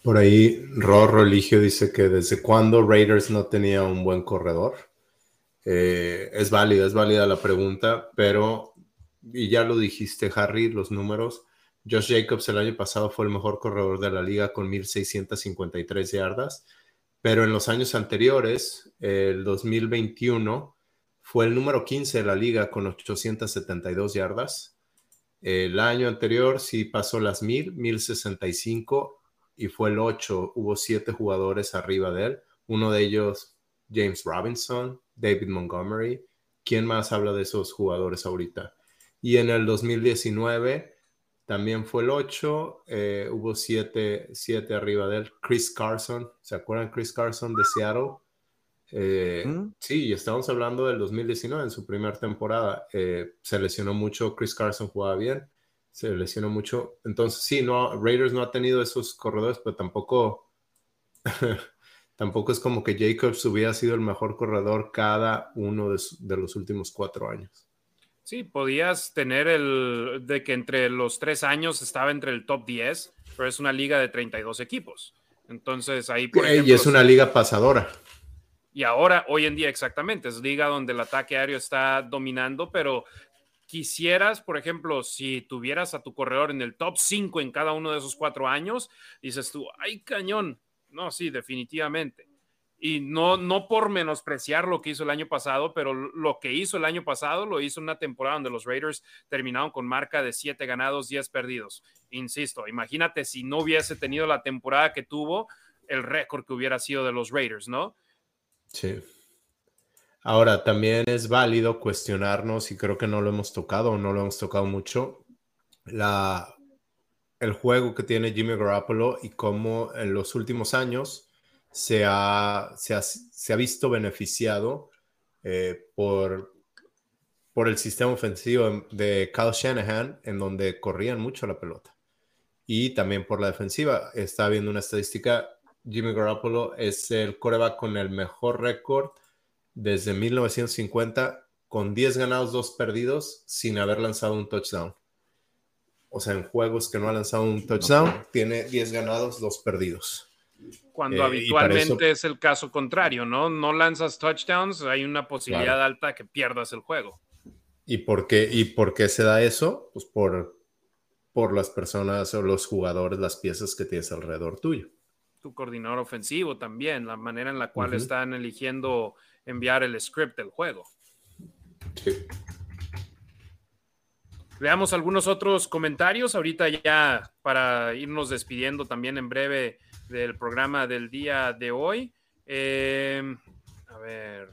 [SPEAKER 2] Por ahí, Rorro Religio dice que desde cuándo Raiders no tenía un buen corredor. Eh, es válida, es válida la pregunta, pero, y ya lo dijiste, Harry, los números. Josh Jacobs el año pasado fue el mejor corredor de la liga con 1.653 yardas, pero en los años anteriores, el 2021, fue el número 15 de la liga con 872 yardas. El año anterior sí pasó las 1000, 1065 y fue el 8. Hubo siete jugadores arriba de él. Uno de ellos, James Robinson, David Montgomery. ¿Quién más habla de esos jugadores ahorita? Y en el 2019 también fue el 8, eh, hubo 7 siete, arriba de él. Chris Carson, ¿se acuerdan Chris Carson de Seattle? Eh, ¿Mm? Sí, estamos hablando del 2019, en su primera temporada. Eh, se lesionó mucho, Chris Carson jugaba bien, se lesionó mucho. Entonces, sí, no, Raiders no ha tenido esos corredores, pero tampoco, *laughs* tampoco es como que Jacobs hubiera sido el mejor corredor cada uno de, los últimos cuatro años.
[SPEAKER 1] Sí, podías tener el de que entre los tres años estaba entre el top 10, pero es una liga de 32 equipos. Entonces ahí,
[SPEAKER 2] por ejemplo, Y es una liga pasadora.
[SPEAKER 1] Y ahora, hoy en día, exactamente, es liga donde el ataque aéreo está dominando, pero quisieras, por ejemplo, si tuvieras a tu corredor en el top 5 en cada uno de esos cuatro años, dices tú, ay cañón. No, sí, definitivamente. Y no, no por menospreciar lo que hizo el año pasado, pero lo que hizo el año pasado lo hizo una temporada donde los Raiders terminaron con marca de 7 ganados, 10 perdidos. Insisto, imagínate si no hubiese tenido la temporada que tuvo, el récord que hubiera sido de los Raiders, ¿no?
[SPEAKER 2] Sí. Ahora, también es válido cuestionarnos, y creo que no lo hemos tocado no lo hemos tocado mucho, la, el juego que tiene Jimmy Garoppolo y cómo en los últimos años se ha, visto beneficiado eh, por, por el sistema ofensivo de Kyle Shanahan, en donde corrían mucho la pelota. Y también por la defensiva. Está viendo una estadística Jimmy Garoppolo es el coreback con el mejor récord desde 1950, con 10 ganados, 2 perdidos, sin haber lanzado un touchdown. O sea, en juegos que no ha lanzado un touchdown, tiene 10 ganados, 2 perdidos.
[SPEAKER 1] Cuando eh, habitualmente es el caso contrario, ¿no? No lanzas touchdowns, hay una posibilidad alta que pierdas el juego.
[SPEAKER 2] ¿Y por qué, y por qué se da eso? Pues por, por las personas o los jugadores, las piezas que tienes alrededor tuyo
[SPEAKER 1] tu coordinador ofensivo también, la manera en la cual están eligiendo enviar el script del juego. Sí. Veamos algunos otros comentarios ahorita ya para irnos despidiendo también en breve del programa del día de hoy. Em, a ver,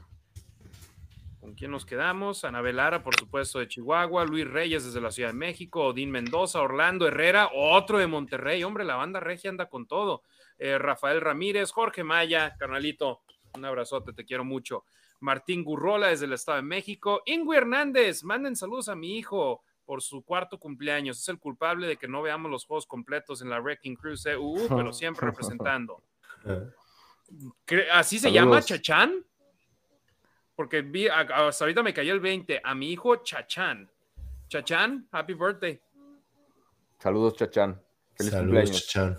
[SPEAKER 1] ¿con quién nos quedamos? Anabel Lara, por supuesto, de Chihuahua, Luis Reyes desde la Ciudad de México, Odín Mendoza, Orlando Herrera, otro de Monterrey. Hombre, la banda regia anda con todo. Eh, Rafael Ramírez, Jorge Maya, carnalito, un abrazote, te quiero mucho. Martín Gurrola desde el Estado de México. Ingui Hernández, manden saludos a mi hijo por su cuarto cumpleaños. Es el culpable de que no veamos los juegos completos en la Wrecking Cruise EU, pero *laughs* siempre representando. *laughs* ¿Así se llama Chachán? Porque vi, hasta ahorita me cayó el 20. A mi hijo Chachán. Chachán, happy birthday.
[SPEAKER 3] Saludos, Chachán.
[SPEAKER 2] Feliz cumpleaños. Chachán.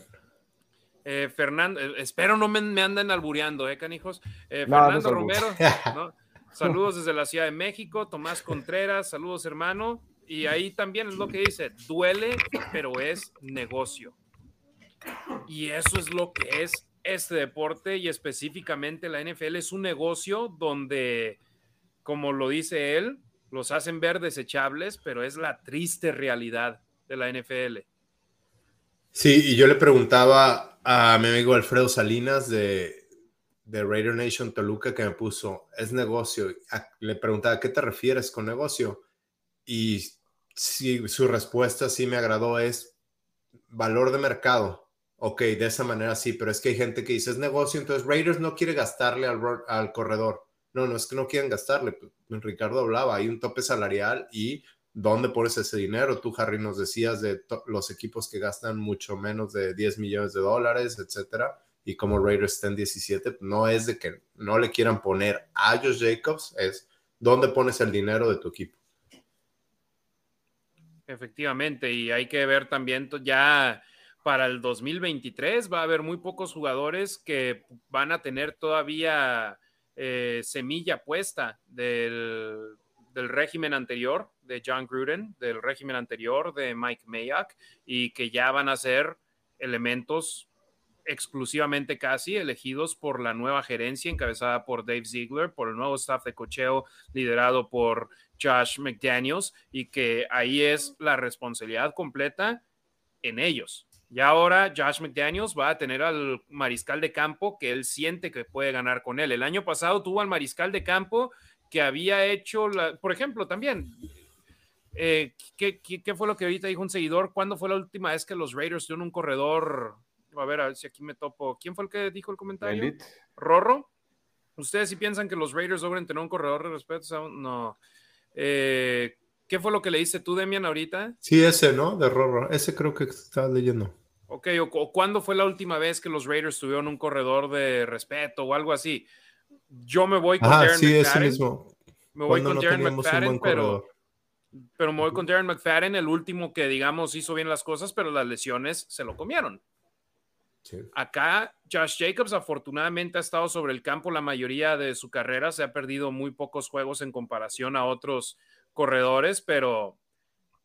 [SPEAKER 1] Eh, Fernando, eh, espero no me, anden albureando, ¿eh, canijos? Eh, Fernando Romero, *laughs* saludos desde la Ciudad de México. Tomás Contreras, saludos, hermano. Y ahí también es lo que dice: duele, pero es negocio. Y eso es lo que es este deporte y específicamente la NFL. Es un negocio donde, como lo dice él, los hacen ver desechables, pero es la triste realidad de la NFL.
[SPEAKER 2] Sí, y yo le preguntaba a mi amigo Alfredo Salinas de, de Raider Nation Toluca que me puso, es negocio. Le preguntaba, ¿a qué te refieres con negocio? Y sí, su respuesta sí me agradó, es valor de mercado. Ok, de esa manera sí, pero es que hay gente que dice es negocio, entonces Raiders no quiere gastarle al, corredor. No, no es que no quieran gastarle. Pues, Ricardo hablaba, hay un tope salarial y ¿dónde pones ese dinero? Tú, Harry, nos decías de los equipos que gastan mucho menos de 10 millones de dólares, etcétera, y como Raiders estén 17, no es de que no le quieran poner a Josh Jacobs, es dónde pones el dinero de tu equipo.
[SPEAKER 1] Efectivamente, y hay que ver también ya para el 2023 va a haber muy pocos jugadores que van a tener todavía eh, semilla puesta del del régimen anterior de John Gruden, del régimen anterior de Mike Mayock, y que ya van a ser elementos exclusivamente casi elegidos por la nueva gerencia encabezada por Dave Ziegler, por el nuevo staff de cocheo liderado por Josh McDaniels, y que ahí es la responsabilidad completa en ellos. Y ahora Josh McDaniels va a tener al mariscal de campo que él siente que puede ganar con él. El año pasado tuvo al mariscal de campo que había hecho, la, por ejemplo, también Eh, ¿qué, qué, fue lo que ahorita dijo un seguidor? ¿Cuándo fue la última vez que los Raiders tuvieron un corredor? A ver, a ver si aquí me topo. ¿Quién fue el que dijo el comentario? Rorro. ¿Ustedes si piensan que los Raiders logren tener un corredor de respeto? No. Eh, ¿Qué fue lo que le dice tú, Demian, ahorita?
[SPEAKER 2] Sí, ese, ¿no? De Rorro. Ese creo que está leyendo.
[SPEAKER 1] Ok, o, cuándo fue la última vez que los Raiders tuvieron un corredor de respeto o algo así? Yo me voy con
[SPEAKER 2] Darren sí, ese mismo.
[SPEAKER 1] Me voy con Darren McFadden, pero, pero me voy con Darren McFadden, el último que, digamos, hizo bien las cosas, pero las lesiones se lo comieron. Acá, Josh Jacobs afortunadamente ha estado sobre el campo la mayoría de su carrera, se ha perdido muy pocos juegos en comparación a otros corredores, pero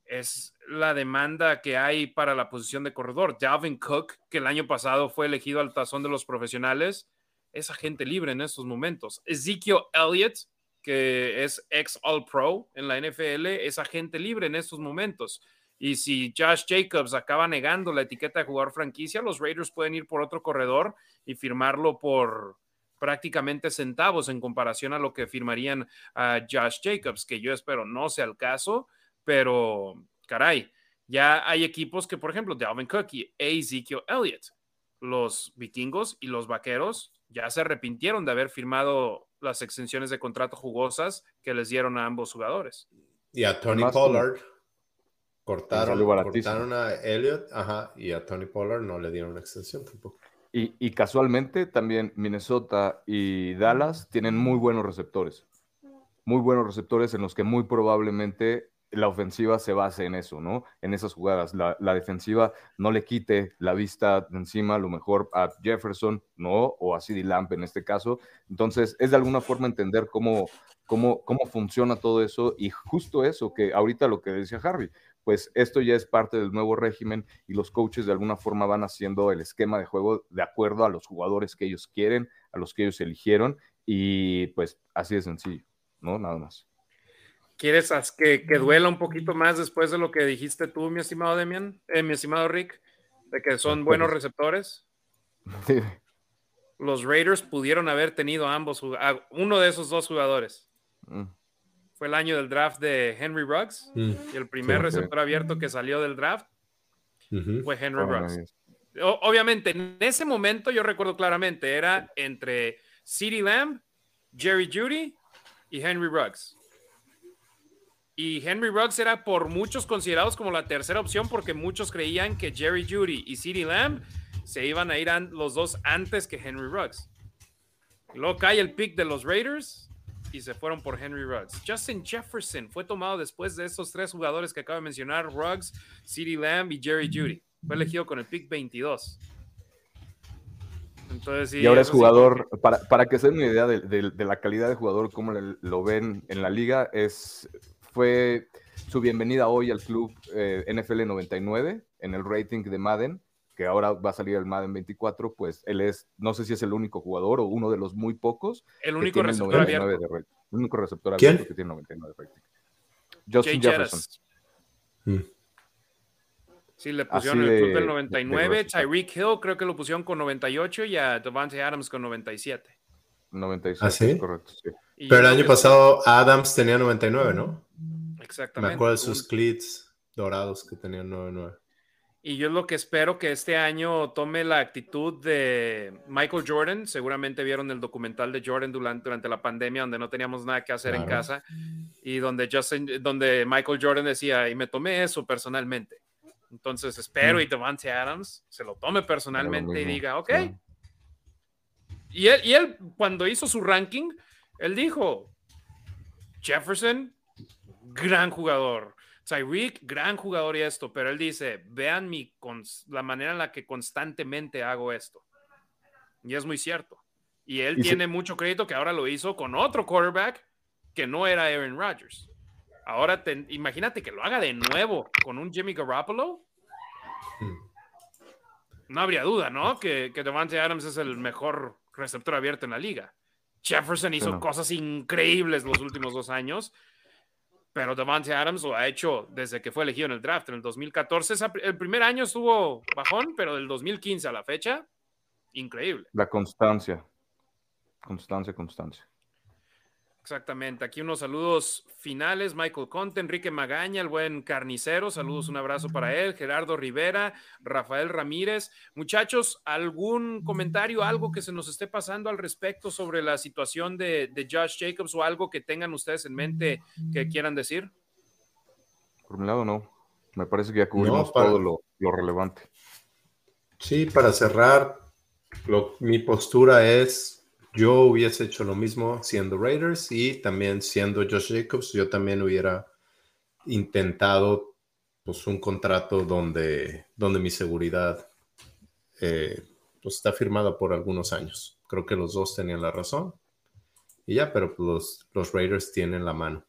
[SPEAKER 1] es la demanda que hay para la posición de corredor. Dalvin Cook, que el año pasado fue elegido al tazón de los profesionales, es agente libre en estos momentos. Ezekiel Elliott, que es ex All Pro en la NFL, es agente libre en estos momentos. Y si Josh Jacobs acaba negando la etiqueta de jugador franquicia, los Raiders pueden ir por otro corredor y firmarlo por prácticamente centavos en comparación a lo que firmarían a Josh Jacobs, que yo espero no sea el caso, pero caray, ya hay equipos que, por ejemplo, Dalvin Cook y Ezekiel Elliott, los vikingos y los vaqueros ya se arrepintieron de haber firmado las extensiones de contrato jugosas que les dieron a ambos jugadores.
[SPEAKER 2] Y a Tony Pollard cortaron, a Elliott, ajá, y a Tony Pollard no le dieron una extensión tampoco.
[SPEAKER 3] Y, y, casualmente también Minnesota y Dallas tienen muy buenos receptores. Muy buenos receptores en los que muy probablemente la ofensiva se base en eso, ¿no? En esas jugadas. La, defensiva no le quite la vista de encima, a lo mejor a Jefferson, ¿no? O a CD Lamp en este caso. Entonces, es de alguna forma entender cómo, cómo, cómo funciona todo eso y justo eso, que ahorita lo que decía Harry, pues esto ya es parte del nuevo régimen y los coaches de alguna forma van haciendo el esquema de juego de acuerdo a los jugadores que ellos quieren, a los que ellos eligieron y pues así de sencillo, ¿no? Nada más.
[SPEAKER 1] ¿Quieres que, que, duela un poquito más después de lo que dijiste tú, mi estimado Demian, eh, mi estimado Rick, de que son buenos receptores? Sí. Los Raiders pudieron haber tenido ambos, uno de esos dos jugadores. Mm. Fue el año del draft de Henry Ruggs mm. y el primer receptor abierto que salió del draft fue Henry Ruggs. obviamente, en ese momento yo recuerdo claramente, era entre CeeDee Lamb, Jerry Judy y Henry Ruggs. Y Henry Ruggs era por muchos considerados como la tercera opción porque muchos creían que Jerry Judy y CeeDee Lamb se iban a ir los dos antes que Henry Ruggs. Luego cae el pick de los Raiders y se fueron por Henry Ruggs. Justin Jefferson fue tomado después de esos tres jugadores que acabo de mencionar, Ruggs, CeeDee Lamb y Jerry Judy. Fue elegido con el pick 22.
[SPEAKER 3] Entonces, y ahora es jugador, para, para, que se den una idea de, la calidad de jugador, cómo lo ven en la liga, es fue su bienvenida hoy al club eh, NFL 99 en el rating de Madden, que ahora va a salir el Madden 24, pues él es, no sé si es el único jugador o uno de los muy pocos.
[SPEAKER 1] El único receptor abierto.
[SPEAKER 3] el único receptor abierto que tiene 99 de rating.
[SPEAKER 1] Justin Jefferson. Mm. Sí, le pusieron el club del 99. Tyreek Hill creo que lo pusieron con 98 y a Devante Adams con 97.
[SPEAKER 3] 97, ¿Ah, sí? correcto, sí.
[SPEAKER 2] Pero el año pasado Adams tenía 99, ¿no?
[SPEAKER 1] Exactamente.
[SPEAKER 2] Me acuerdo de sus clits dorados que tenían 99.
[SPEAKER 1] Y yo lo que espero que este año tome la actitud de Michael Jordan. Seguramente vieron el documental de Jordan durante, durante la pandemia, donde no teníamos nada que hacer en casa y donde, Justin, donde Michael Jordan decía, y me tomé eso personalmente. Entonces espero mm. y Devante Adams se lo tome personalmente y diga, ok. Y, él, y él, cuando hizo su ranking, él dijo, Jefferson, gran jugador. Tyreek, gran jugador y esto, pero él dice, vean mi la manera en la que constantemente hago esto. Y es muy cierto. Y él tiene mucho crédito que ahora lo hizo con otro quarterback que no era Aaron Rodgers. Ahora imagínate que lo haga de nuevo con un Jimmy Garoppolo. No habría duda, ¿no? Que, que Devante Adams es el mejor receptor abierto en la liga. Jefferson hizo cosas increíbles los últimos dos años, pero Devante Adams lo ha hecho desde que fue elegido en el draft en el 2014. El primer año estuvo bajón, pero del 2015 a la fecha, increíble.
[SPEAKER 3] La constancia. Constancia, constancia.
[SPEAKER 1] Exactamente. Aquí unos saludos finales. Michael Conte, Enrique Magaña, el buen carnicero. Saludos, un abrazo para él. Gerardo Rivera, Rafael Ramírez. Muchachos, ¿algún comentario, algo que se nos esté pasando al respecto sobre la situación de, Josh Jacobs o algo que tengan ustedes en mente que quieran decir?
[SPEAKER 3] Por mi lado, no. Me parece que ya cubrimos todo lo, relevante.
[SPEAKER 2] Sí, para cerrar, mi postura es yo hubiese hecho lo mismo siendo Raiders y también siendo Josh Jacobs, yo también hubiera intentado pues, un contrato donde, donde mi seguridad eh, pues, está firmada por algunos años. Creo que los dos tenían la razón. Y ya, pero pues, los, los Raiders tienen la mano.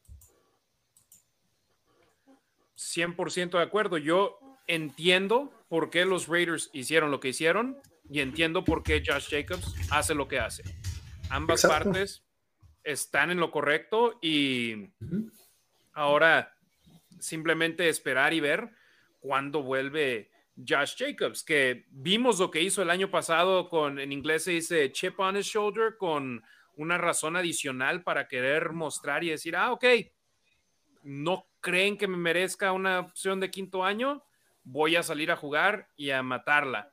[SPEAKER 1] 100% de acuerdo. Yo entiendo por qué los Raiders hicieron lo que hicieron y entiendo por qué Josh Jacobs hace lo que hace. Ambas partes están en lo correcto y ahora simplemente esperar y ver cuándo vuelve Josh Jacobs, que vimos lo que hizo el año pasado con, en inglés se dice chip on his shoulder, con una razón adicional para querer mostrar y decir, ah, ok, no creen que me merezca una opción de quinto año, voy a salir a jugar y a matarla.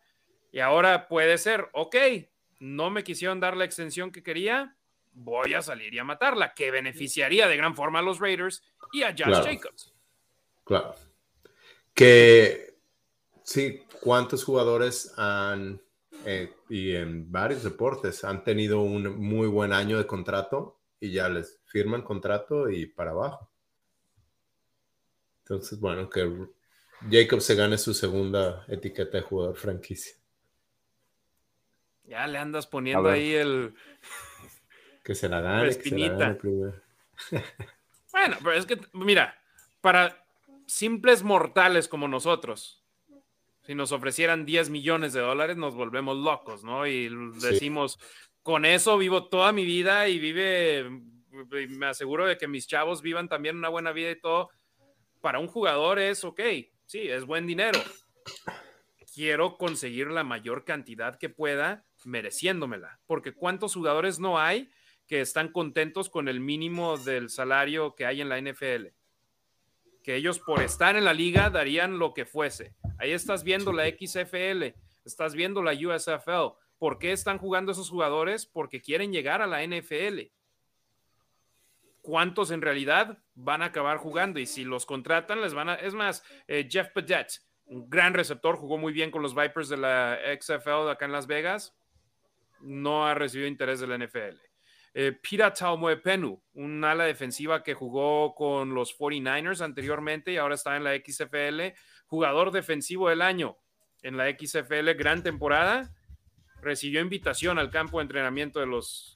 [SPEAKER 1] Y ahora puede ser, ok, no me quisieron dar la extensión que quería, voy a salir y a matarla, que beneficiaría de gran forma a los Raiders y a Josh Jacobs.
[SPEAKER 2] Claro. Que sí, ¿cuántos jugadores han, eh, y en varios deportes, han tenido un muy buen año de contrato y ya les firman contrato y para abajo? Entonces, bueno, que Jacobs se gane su segunda etiqueta de jugador franquicia.
[SPEAKER 1] Ya le andas poniendo ahí el. *laughs*
[SPEAKER 2] Que se la gane. *laughs*
[SPEAKER 1] bueno, pero es que, mira, para simples mortales como nosotros, si nos ofrecieran 10 millones de dólares, nos volvemos locos, ¿no? Y decimos, con eso vivo toda mi vida y vive, me aseguro de que mis chavos vivan también una buena vida y todo. Para un jugador es ok, sí, es buen dinero. Quiero conseguir la mayor cantidad que pueda mereciéndomela, porque ¿cuántos jugadores no hay que están contentos con el mínimo del salario que hay en la NFL? Que ellos por estar en la liga darían lo que fuese. Ahí estás viendo la XFL, estás viendo la USFL. ¿Por qué están jugando esos jugadores? Porque quieren llegar a la NFL. ¿Cuántos en realidad van a acabar jugando? Y si los contratan, les van a... Es más, eh, Jeff Padet, un gran receptor, jugó muy bien con los Vipers de la XFL acá en Las Vegas no ha recibido interés de la NFL. Eh, Pira Penu, un ala defensiva que jugó con los 49ers anteriormente y ahora está en la XFL, jugador defensivo del año en la XFL, gran temporada, recibió invitación al campo de entrenamiento de los,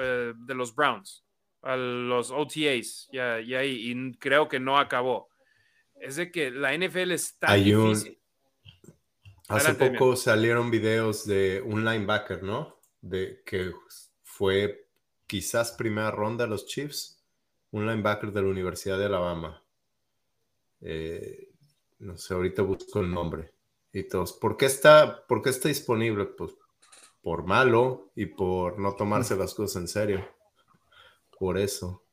[SPEAKER 1] eh, de los Browns, a los OTAs, y, ahí, y creo que no acabó. Es de que la NFL está difícil.
[SPEAKER 2] Hace poco salieron videos de un linebacker, ¿no? De que fue quizás primera ronda los Chiefs, un linebacker de la Universidad de Alabama. Eh, no sé, ahorita busco el nombre. Y todos, ¿por qué está, por qué está disponible? Pues por malo y por no tomarse las cosas en serio. Por eso.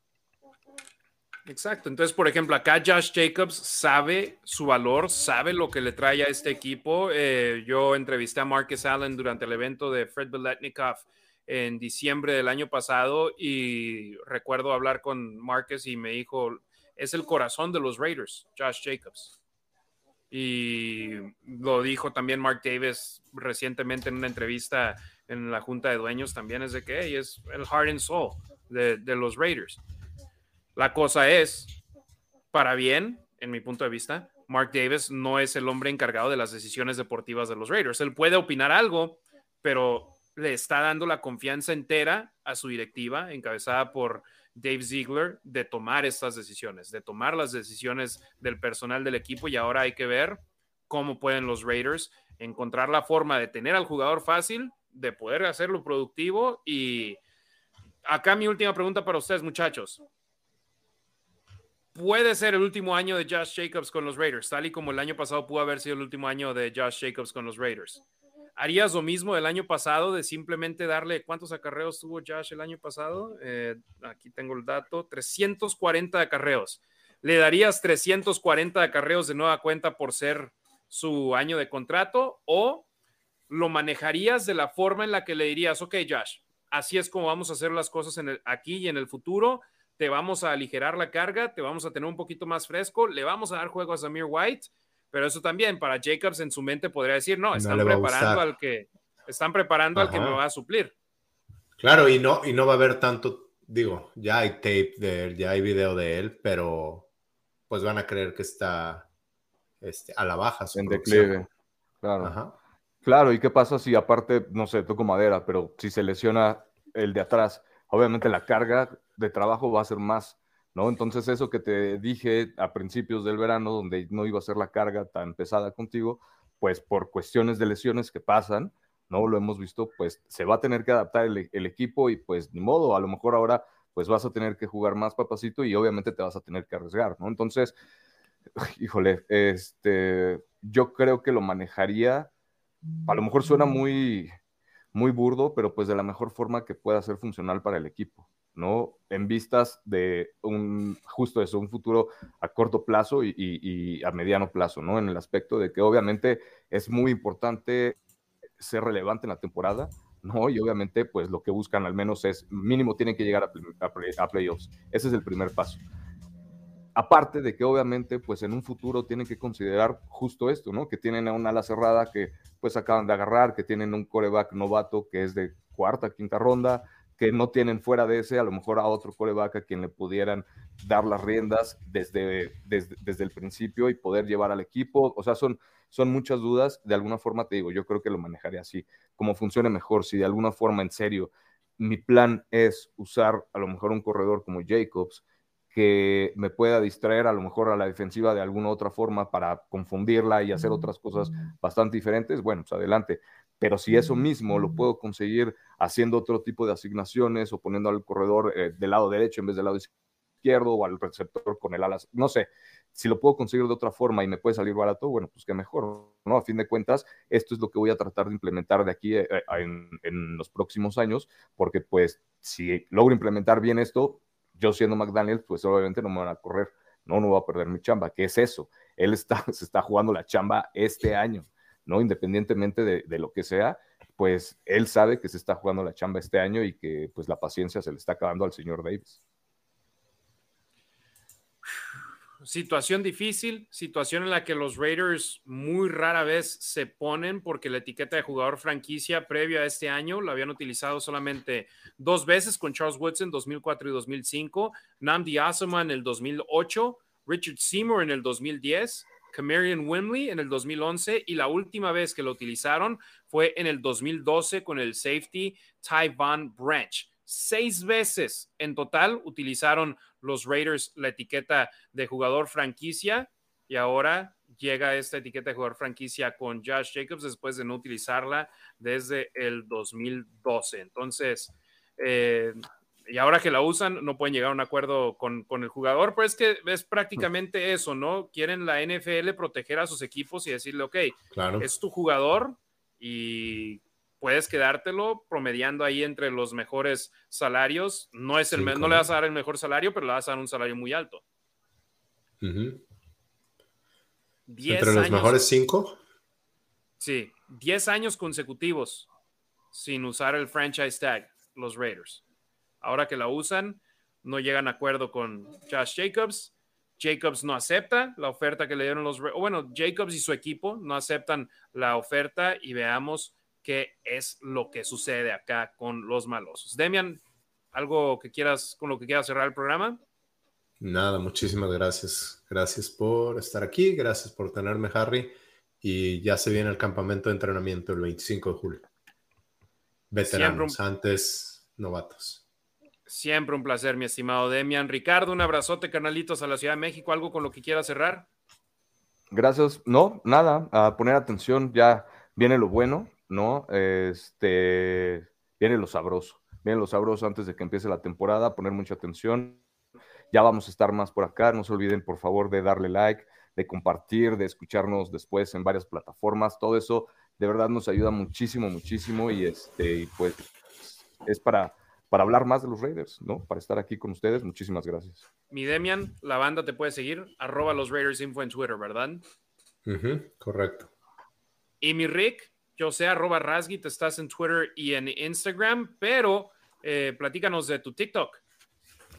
[SPEAKER 1] Exacto. Entonces, por ejemplo, acá Josh Jacobs sabe su valor, sabe lo que le trae a este equipo. Eh, yo entrevisté a Marcus Allen durante el evento de Fred Beletnikoff en diciembre del año pasado y recuerdo hablar con Marcus y me dijo, es el corazón de los Raiders, Josh Jacobs. Y lo dijo también Mark Davis recientemente en una entrevista en la Junta de Dueños también, es de que es el heart and soul de los Raiders. La cosa es, para bien, en mi punto de vista, Mark Davis no es el hombre encargado de las decisiones deportivas de los Raiders. Él puede opinar algo, pero le está dando la confianza entera a su directiva, encabezada por Dave Ziegler, de tomar estas decisiones, de tomar las decisiones del personal del equipo. Y ahora hay que ver cómo pueden los Raiders encontrar la forma de tener al jugador fácil, de poder hacerlo productivo. Y acá mi última pregunta para ustedes, muchachos puede ser el último año de Josh Jacobs con los Raiders, tal y como el año pasado pudo haber sido el último año de Josh Jacobs con los Raiders. ¿Harías lo mismo del año pasado de simplemente darle cuántos acarreos tuvo Josh el año pasado? Eh, aquí tengo el dato, 340 acarreos. ¿Le darías 340 acarreos de nueva cuenta por ser su año de contrato o lo manejarías de la forma en la que le dirías, ok, Josh, así es como vamos a hacer las cosas el, aquí y en el futuro, te vamos a aligerar la carga, te vamos a tener un poquito más fresco, le vamos a dar juego a Samir White, pero eso también para Jacobs en su mente podría decir, no, están preparando al que están preparando al que me va a suplir.
[SPEAKER 2] Claro, y no, y no va a haber tanto, digo, ya hay tape de él, ya hay video de él, pero pues van a creer que está este, a la baja.
[SPEAKER 3] en declive. Claro. Claro, ¿y qué pasa si aparte, no sé, toco madera, pero si se lesiona el de atrás, obviamente la carga de trabajo va a ser más, ¿no? Entonces eso que te dije a principios del verano, donde no iba a ser la carga tan pesada contigo, pues por cuestiones de lesiones que pasan, ¿no? Lo hemos visto, pues se va a tener que adaptar el, equipo y pues ni modo, a lo mejor ahora pues vas a tener que jugar más papacito y obviamente te vas a tener que arriesgar, ¿no? Entonces, *sighs* híjole, este, yo creo que lo manejaría, a lo mejor suena muy, muy burdo, pero pues de la mejor forma que pueda ser funcional para el equipo, ¿no? En vistas de un, justo eso, un futuro a corto plazo y, a mediano plazo, ¿no? En el aspecto de que obviamente es muy importante ser relevante en la temporada, ¿no? Y obviamente, pues lo que buscan al menos es, mínimo tienen que llegar a, playoffs. Ese es el primer paso. Aparte de que obviamente, pues en un futuro tienen que considerar justo esto, ¿no? Que tienen a una ala cerrada que pues acaban de agarrar, que tienen un coreback novato que es de cuarta, quinta ronda, que no tienen fuera de ese, a lo mejor a otro coreback a quien le pudieran dar las riendas desde, desde, desde el principio y poder llevar al equipo. O sea, son, son muchas dudas. De alguna forma te digo, yo creo que lo manejaré así, como funcione mejor. Si de alguna forma, en serio, mi plan es usar a lo mejor un corredor como Jacobs, que me pueda distraer a lo mejor a la defensiva de alguna otra forma para confundirla y hacer otras cosas bastante diferentes, bueno, pues adelante. Pero si eso mismo lo puedo conseguir haciendo otro tipo de asignaciones o poniendo al corredor eh, del lado derecho en vez del lado izquierdo o al receptor con el alas, no sé, si lo puedo conseguir de otra forma y me puede salir barato, bueno, pues qué mejor, ¿no? A fin de cuentas, esto es lo que voy a tratar de implementar de aquí eh, en, en, los próximos años, porque pues si logro implementar bien esto, yo siendo McDaniel, pues obviamente no me van a correr, no, no voy a perder mi chamba, ¿qué es eso? Él está, *laughs* se está jugando la chamba este año, ¿no? Independientemente de, de lo que sea, pues él sabe que se está jugando la chamba este año y que pues la paciencia se le está acabando al señor Davis
[SPEAKER 1] situación difícil, situación en la que los Raiders muy rara vez se ponen porque la etiqueta de jugador franquicia previo a este año la habían utilizado solamente dos veces con Charles Woodson 2004 y 2005, Namdi Asoma en el 2008, Richard Seymour en el 2010, Camarion Wimley en el 2011 y la última vez que lo utilizaron fue en el 2012 con el safety Ty Van Branch. Seis veces en total utilizaron los Raiders la etiqueta de jugador franquicia y ahora llega esta etiqueta de jugador franquicia con Josh Jacobs después de no utilizarla desde el 2012. Entonces, eh, y ahora que la usan, no pueden llegar a un acuerdo con, con, el jugador, pero es que es prácticamente eso, ¿no? Quieren la NFL proteger a sus equipos y decirle, ok, claro. es tu jugador y puedes quedártelo promediando ahí entre los mejores salarios. No, es el, no le vas a dar el mejor salario, pero le vas a dar un salario muy alto.
[SPEAKER 2] ¿Entre los mejores cinco?
[SPEAKER 1] Sí, 10 años consecutivos sin usar el franchise tag, los Raiders. Ahora que la usan, no llegan a acuerdo con Josh Jacobs. Jacobs no acepta la oferta que le dieron los... Bueno, Jacobs y su equipo no aceptan la oferta y veamos qué es lo que sucede acá con los malosos. Demian, ¿algo que quieras, con lo que quieras cerrar el programa?
[SPEAKER 2] Nada, muchísimas gracias. Gracias por estar aquí, gracias por tenerme, Harry. Y ya se viene el campamento de entrenamiento el 25 de julio. Veteranos, antes novatos.
[SPEAKER 1] Siempre un placer, mi estimado Demian. Ricardo, un abrazote, canalitos a la Ciudad de México. ¿Algo con lo que quieras cerrar?
[SPEAKER 3] Gracias. No, nada, a poner atención, ya viene lo bueno. ¿no? Este, viene lo sabroso, viene lo sabroso antes de que empiece la temporada, poner mucha atención. Ya vamos a estar más por acá, no se olviden por favor de darle like, de compartir, de escucharnos después en varias plataformas, todo eso de verdad nos ayuda muchísimo, muchísimo y este, pues es para, para hablar más de los Raiders, ¿no? Para estar aquí con ustedes. Muchísimas gracias.
[SPEAKER 1] Mi Demian, la banda te puede seguir, arroba los Raiders Info en Twitter, ¿verdad?
[SPEAKER 2] correcto.
[SPEAKER 1] Y mi Rick, yo sé, arroba Rasgit, estás en Twitter y en Instagram, pero eh, platícanos de tu TikTok.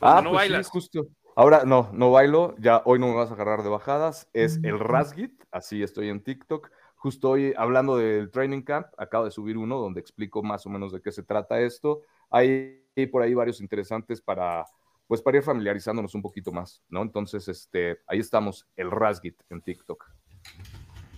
[SPEAKER 3] Ah, no pues bailas. justo. Ahora no, no bailo, ya hoy no me vas a agarrar de bajadas, es el Rasgit, así estoy en TikTok. Justo hoy hablando del training camp, acabo de subir uno donde explico más o menos de qué se trata esto. Hay por ahí varios interesantes para, pues para ir familiarizándonos un poquito más, ¿no? Entonces, este, ahí estamos, el Rasgit en TikTok.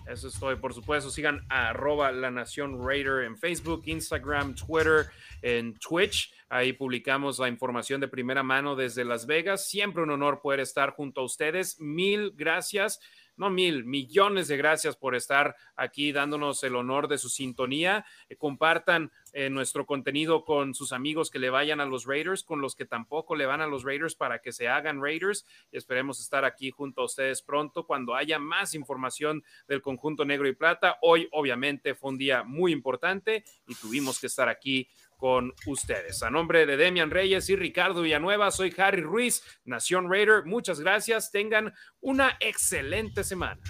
[SPEAKER 1] Eso estoy, por supuesto. Sigan a arroba la Nación Raider en Facebook, Instagram, Twitter, en Twitch. Ahí publicamos la información de primera mano desde Las Vegas. Siempre un honor poder estar junto a ustedes. Mil gracias no mil, millones de gracias por estar aquí dándonos el honor de su sintonía. Eh, compartan eh, nuestro contenido con sus amigos que le vayan a los Raiders, con los que tampoco le van a los Raiders para que se hagan Raiders. esperemos estar aquí junto a ustedes pronto cuando haya más información del conjunto negro y plata. Hoy obviamente fue un día muy importante y tuvimos que estar aquí con ustedes. A nombre de Demian Reyes y Ricardo Villanueva, soy Harry Ruiz, Nación Raider. Muchas gracias. Tengan una excelente semana.